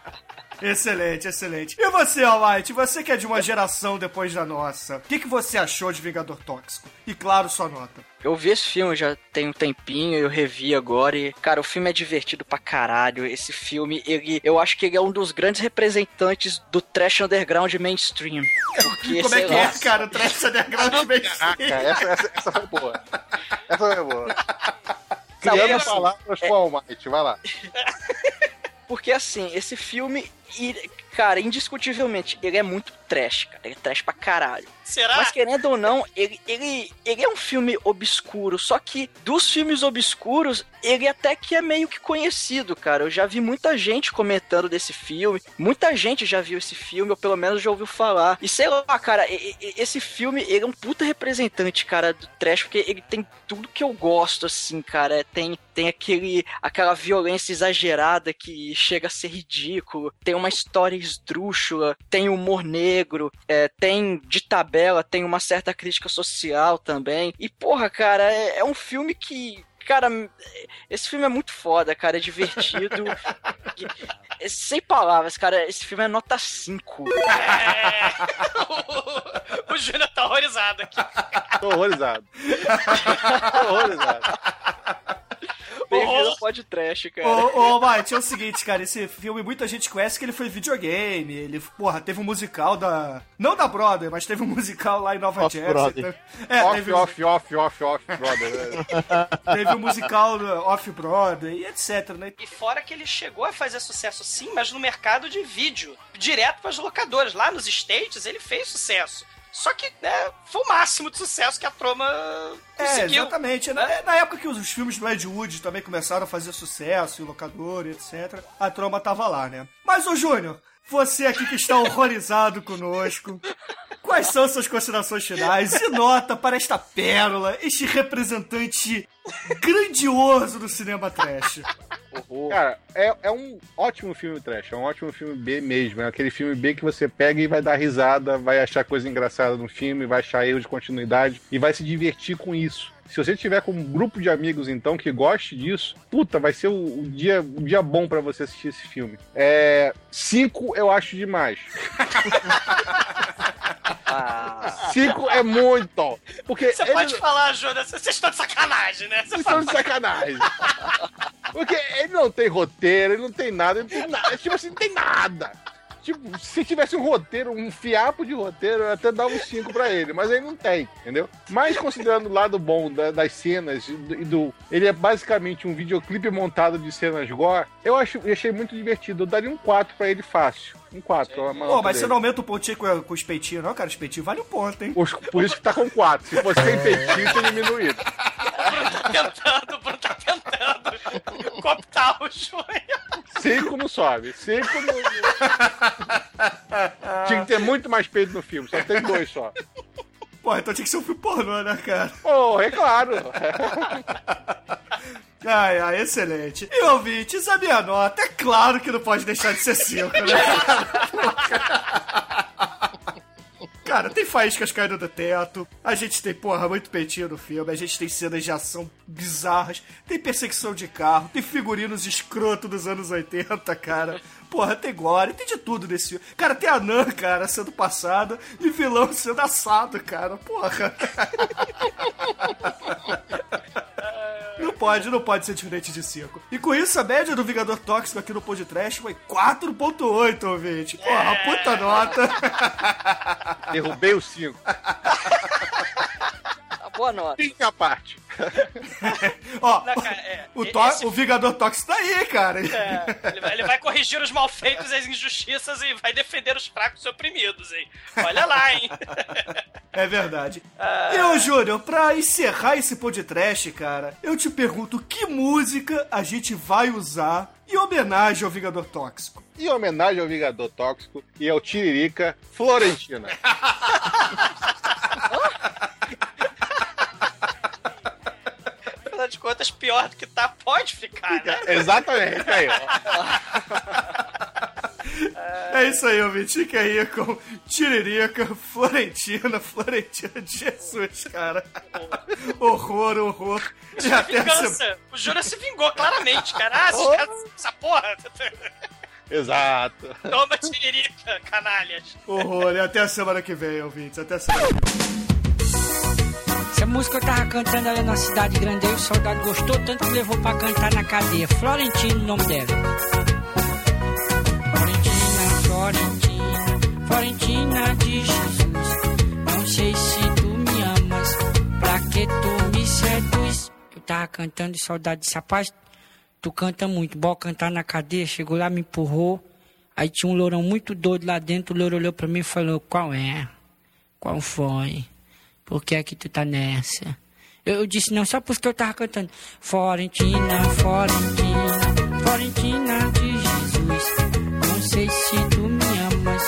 S5: Excelente, excelente. E você, Almighty, você que é de uma geração depois da nossa, o que, que você achou de Vingador Tóxico? E claro, sua nota.
S6: Eu vi esse filme já tem um tempinho, eu revi agora e, cara, o filme é divertido pra caralho. Esse filme, ele, eu acho que ele é um dos grandes representantes do trash underground mainstream. Porque,
S5: Como é que
S6: lá,
S5: é, cara? O Trash Underground mainstream.
S4: essa, essa, essa foi boa. Essa foi boa. Criando
S6: é assim,
S4: palavras com o Almighty, vai lá.
S6: Porque assim, esse filme, cara, indiscutivelmente, ele é muito trash, cara. Ele é trash pra caralho.
S2: Será?
S6: Mas querendo ou não, ele, ele, ele é um filme obscuro. Só que dos filmes obscuros, ele até que é meio que conhecido, cara. Eu já vi muita gente comentando desse filme. Muita gente já viu esse filme, ou pelo menos já ouviu falar. E sei lá, cara, esse filme, ele é um puta representante, cara, do trash, porque ele tem tudo que eu gosto, assim, cara. Tem, tem aquele, aquela violência exagerada que chega a ser ridículo. Tem uma história esdrúxula, tem humor negro, é, tem de tabela, tem uma certa crítica social também. E, porra, cara, é, é um filme que. Cara, esse filme é muito foda, cara, é divertido. É sem palavras, cara, esse filme é nota 5.
S2: o Júnior tá horrorizado aqui.
S4: Tô horrorizado. Tô horrorizado.
S6: Bem-vindo ao podcast, cara.
S5: Ô, ô, Mate, é o seguinte, cara, esse filme muita gente conhece que ele foi videogame, ele, porra, teve um musical da... Não da Broadway, mas teve um musical lá em Nova Jersey.
S3: Off-Broadway.
S5: É,
S4: off,
S5: teve,
S4: off, off, off, off, brother.
S5: teve um musical Off-Broadway e etc, né?
S2: E fora que ele chegou a fazer sucesso sim, mas no mercado de vídeo, direto pras locadoras. Lá nos States ele fez sucesso. Só que, né, foi o máximo de sucesso que a Troma
S5: É,
S2: conseguiu.
S5: exatamente. Na, na época que os filmes do Ed Wood também começaram a fazer sucesso em locador e etc, a troma tava lá, né? Mas, ô Júnior, você aqui que está horrorizado conosco, quais são suas considerações finais e nota para esta pérola, este representante grandioso do cinema trash?
S4: Cara, é, é um ótimo filme trash, é um ótimo filme B mesmo. É aquele filme B que você pega e vai dar risada, vai achar coisa engraçada no filme, vai achar erro de continuidade e vai se divertir com isso. Se você tiver com um grupo de amigos, então, que goste disso, puta, vai ser o, o dia, o dia bom pra você assistir esse filme. É. Cinco eu acho demais.
S6: Ah,
S4: Cinco é muito. Porque
S2: Você
S4: ele-
S2: pode falar, Júnior, vocês estão de sacanagem, né? Você
S4: Vocês estão de sacanagem. Porque ele não tem roteiro, ele não tem nada, ele não tem nada. Tipo assim, não tem nada. Tipo, se tivesse um roteiro, um fiapo de roteiro, eu até dava uns 5 pra ele, mas ele não tem, entendeu? Mas considerando o lado bom da- das cenas e do, do- Ele é basicamente um videoclipe montado de cenas gore, eu, acho, eu achei muito divertido. Eu daria um 4 pra ele fácil. Um 4. é uma
S5: Pô, mas você não aumenta o pontinho com, com os peitinhos, não, cara? Os peitinhos vale um ponto, hein?
S4: Os- Por isso que tá com 4. Se fosse sem peitinho, tinha diminuído.
S2: tá tentando, o Bruno tá tentando cooptar o Júnior.
S4: 5 não sobe. 5 não. Tinha que ter muito mais peito no filme, só tem dois só.
S5: Pô, então tinha que ser um filme pornô, né, cara?
S4: Oh, é claro.
S5: Ai, ai, excelente. E ouvintes, a minha nota, é claro que não pode deixar de ser 5, né? Faíscas caindo do teto, a gente tem, porra, muito peitinho no filme, a gente tem cenas de ação bizarras, tem perseguição de carro, tem figurinos escroto dos anos 80, cara. Porra, tem gore, tem de tudo nesse filme. Cara, tem a Nan, cara, sendo passada e vilão sendo assado, cara. Porra. Não pode, não pode ser diferente de 5. E com isso, a média do Vingador Tóxico aqui no podcast foi 4.8, ouvinte. Porra, puta nota.
S4: Derrubei o 5.
S6: Boa nota.
S4: Minha parte.
S5: Ó,
S2: Não, cara, é,
S5: o, tó-
S2: esse-
S5: o Vingador Tóxico tá aí, cara.
S2: É, ele, vai, ele vai corrigir os malfeitos e as injustiças e vai defender os fracos e oprimidos, hein? Olha lá, hein?
S5: É verdade. E ô, Júnior, pra encerrar esse podcast, cara, eu te pergunto que música a gente vai usar em homenagem ao Vingador Tóxico?
S4: Em homenagem ao Vingador Tóxico e ao Tiririca Florentina.
S2: De pior do que tá, pode ficar, né?
S4: Exatamente, aí, ó.
S5: É isso aí, ouvinte. Fica aí com Tiririca, Florentina, Florentina de Jesus, cara. horror, horror. E até.
S2: Vingança! O Júnior se vingou claramente, cara. Ah, caras- essa porra!
S4: Exato.
S2: Toma tiririca, canalhas.
S5: Horror. E até a semana que vem, ouvintes. Até a semana que vem.
S11: Essa música eu tava cantando ali na cidade grande, aí o soldado gostou tanto que levou pra cantar na cadeia. Florentino, o nome dela. Florentina, Florentina, Florentina de Jesus. Não sei se tu me amas, pra que tu me seduz. Eu tava cantando e o soldado disse, rapaz, tu canta muito, bora cantar na cadeia. Chegou lá, me empurrou. Aí tinha um lourão muito doido lá dentro, o louro olhou pra mim e falou, qual é? Qual foi? Por que é que tu tá nessa? Eu, disse não, só porque eu tava cantando. Florentina, Florentina, Florentina de Jesus. Não sei se tu me amas,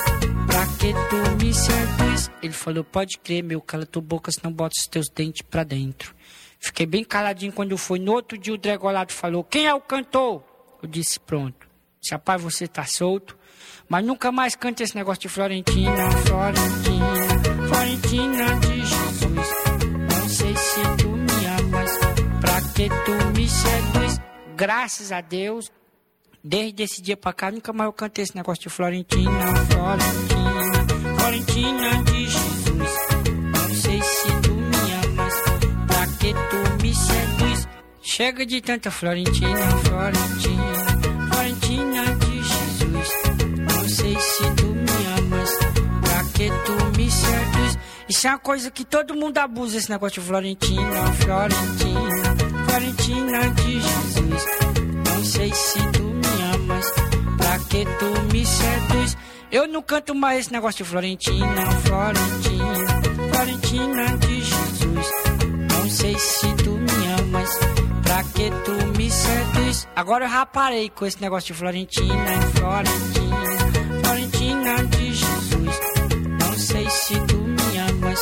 S11: pra que tu me seduz? Ele falou, pode crer, meu, cala tua boca, senão bota os teus dentes pra dentro. Fiquei bem caladinho quando foi. No outro dia o Dregolado falou, quem é o cantor? Eu disse, pronto. Rapaz, você tá solto. Mas nunca mais cante esse negócio de Florentina, Florentina, Florentina de Jesus. Não sei se tu me amas, pra que tu me seduz. Graças a Deus, desde esse dia pra cá, nunca mais eu cantei esse negócio de Florentina, Florentina, Florentina de Jesus. Não sei se tu me amas, pra que tu me seduz. Chega de tanta Florentina, Florentina, Florentina de Jesus. Não sei se tu me amas, pra que tu seduz. Isso é uma coisa que todo mundo abusa, esse negócio de Florentina, Florentina, Florentina de Jesus. Não sei se tu me amas, pra que tu me seduz. Eu não canto mais esse negócio de Florentina, Florentina, Florentina de Jesus. Não sei se tu me amas, pra que tu me seduz. Agora eu já parei com esse negócio de Florentina, Florentina, Florentina de Jesus. Sei se tu me amas,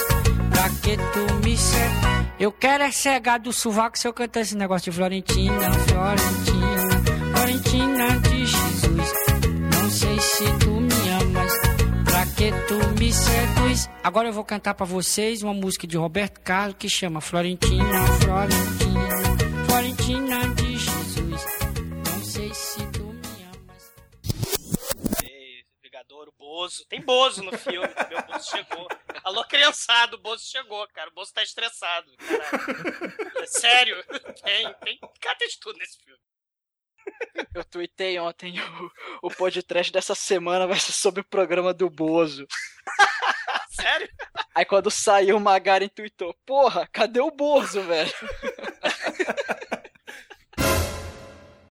S11: pra que tu me seduz. Eu quero é cegar do sovaco se eu cantar esse negócio de Florentina, Florentina, Florentina de Jesus. Não sei se tu me amas, pra que tu me seduz. Agora eu vou cantar pra vocês uma música de Roberto Carlos que chama Florentina, Florentina, Florentina de Jesus.
S2: Bozo. Tem Bozo no filme, o Bozo chegou. Alô, criançada, o Bozo chegou, cara. O Bozo tá estressado, caralho. É sério, tem, tem. Cara, tem de tudo nesse filme.
S6: Eu tuitei ontem o, o podcast dessa semana vai ser sobre o programa do Bozo.
S2: Sério?
S6: Aí quando saiu o Magaren tuitou, porra, cadê o Bozo, velho?